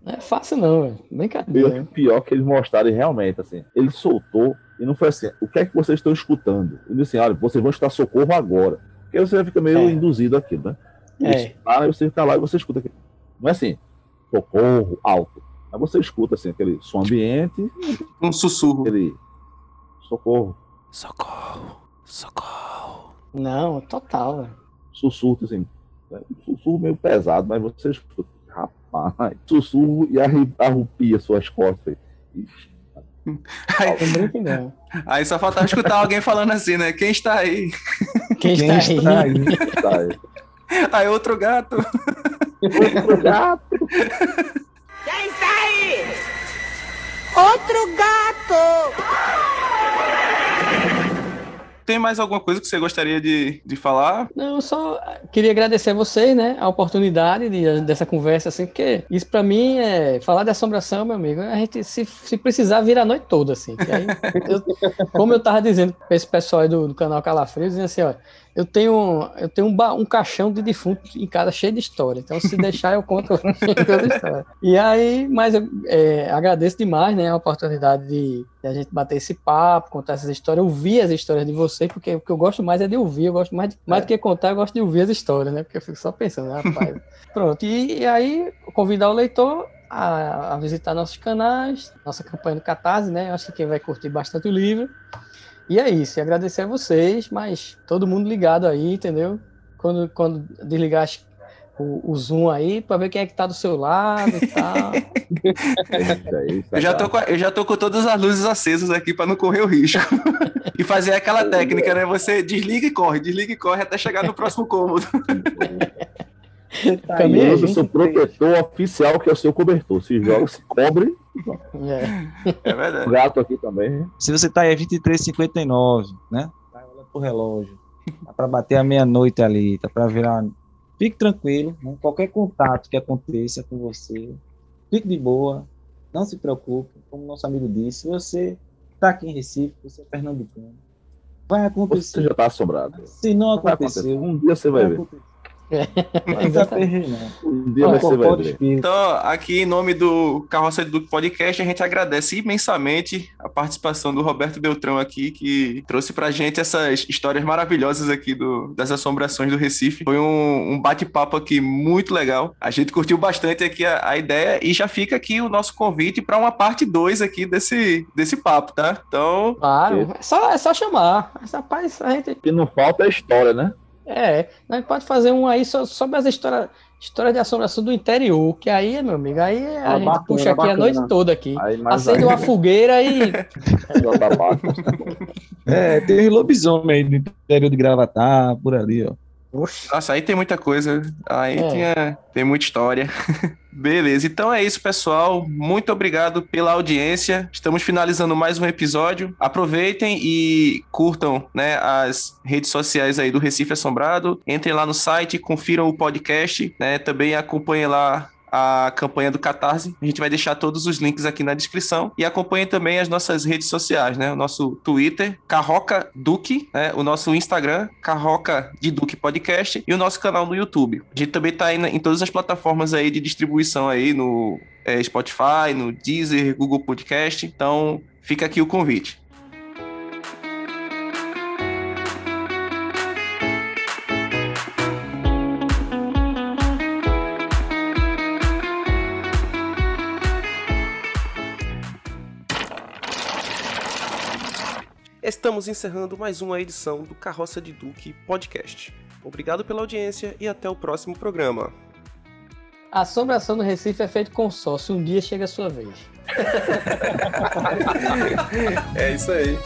não é fácil não, velho. Pior, Brincadeira. pior que eles mostraram realmente, assim, ele soltou e não foi assim, o que é que vocês estão escutando? Ele disse assim, olha, vocês vão escutar socorro agora. Porque você já fica meio É. induzido aquilo, né? É. Aí você fica lá e você escuta aquilo. Não é assim, socorro alto. Mas você escuta assim, aquele som ambiente, Um sussurro. aquele socorro, Socorro, socorro. Não, total, velho. sussurro, assim, né? um sussurro meio pesado, mas você escuta. Rapaz, sussurro e arrupia suas costas. Ixi, Aí, aí só faltava escutar alguém falando assim, né? Quem está aí? Quem, Quem está, está aí? aí? tá aí. Aí outro gato. Outro gato. Quem está aí? Outro gato! Tem mais alguma coisa que você gostaria de, de falar? Não, eu só queria agradecer a vocês, né, a oportunidade de- dessa conversa, assim, porque isso pra mim é falar de assombração, meu amigo. A gente, se, se precisar, vira a noite toda, assim. aí eu- como eu tava dizendo pra esse pessoal aí do, do canal Calafrio, dizendo assim, ó, eu tenho, eu tenho um, ba- um caixão de defunto em casa cheio de história. Então, se deixar, eu conto toda a história. E aí, mas eu é, agradeço demais, né, a oportunidade de, de a gente bater esse papo, contar essas histórias, ouvir as histórias de vocês, porque o que eu gosto mais é de ouvir, eu gosto mais, de- mais do que contar, eu gosto de ouvir as histórias, né? Porque eu fico só pensando, rapaz. Pronto, e, e aí convidar o leitor a, a visitar nossos canais, nossa campanha do Catarse, né? Eu acho que quem vai curtir bastante o livro. E é isso, e agradecer a vocês, mas todo mundo ligado aí, entendeu? Quando, quando desligar as- o, o Zoom aí, pra ver quem é que tá do seu lado e tal. É isso aí, Eu já, tô com, eu já tô com todas as luzes acesas aqui para não correr o risco. e fazer aquela técnica, né? Você desliga e corre, desliga e corre até chegar no próximo cômodo. É o seu 23. protetor oficial, que é o seu cobertor. Se joga, se cobre. É. É O verdade. gato aqui também. Se você tá aí, é 23h59, né? Tá olhando pro relógio. Tá pra bater a meia-noite ali, tá pra virar. Fique tranquilo, né? qualquer contato que aconteça com você, fique de boa, não se preocupe. Como nosso amigo disse, você tá aqui em Recife, você é pernambucano. Vai Você acontecer. já tá assombrado. Se não Vai acontecer. aconteceu, Um dia você vai ver. acontecer. Não. Um dia você vai ver. Então, aqui em nome do Carroça de Duque Podcast, a gente agradece imensamente a participação do Roberto Beltrão aqui, que trouxe pra gente essas histórias maravilhosas aqui do, das assombrações do Recife. Foi um, um bate-papo aqui muito legal. A gente curtiu bastante aqui a, a ideia e já fica aqui o nosso convite para uma parte 2 aqui desse, desse papo, tá? Então, Claro, é só, é só chamar. Rapaz, a gente O que não falta é história, né? É, a gente pode fazer um aí só, sobre as histórias história de assombração do interior, que aí, meu amigo, aí a Ah, gente bacana, puxa aqui a bacana. noite toda aqui. Aí Acende uma ainda, fogueira e. baixo. É, tem lobisomem aí no interior de Gravatar, por ali, ó. Oxe. Nossa, aí tem muita coisa. Aí É. tinha- tem muita história. Beleza, então é isso, pessoal. Muito obrigado pela audiência. Estamos finalizando mais um episódio. Aproveitem e curtam né, as redes sociais aí do Recife Assombrado. Entrem lá no site, confiram o podcast, né? Também acompanhem lá a campanha do Catarse. A gente vai deixar todos os links aqui na descrição. E acompanhem também as nossas redes sociais, né? O nosso Twitter, Carroca Duque, né? O nosso Instagram, Carroca de Duque Podcast. E o nosso canal no YouTube. A gente também tá na- em todas as plataformas aí de distribuição aí, no é, Spotify, no Deezer, Google Podcast. Então, fica aqui o convite. Estamos encerrando mais uma edição do Carroça de Duque Podcast. Obrigado pela audiência e até o próximo programa. A assombração no Recife é feito com sócio. Um dia chega a sua vez. É isso aí.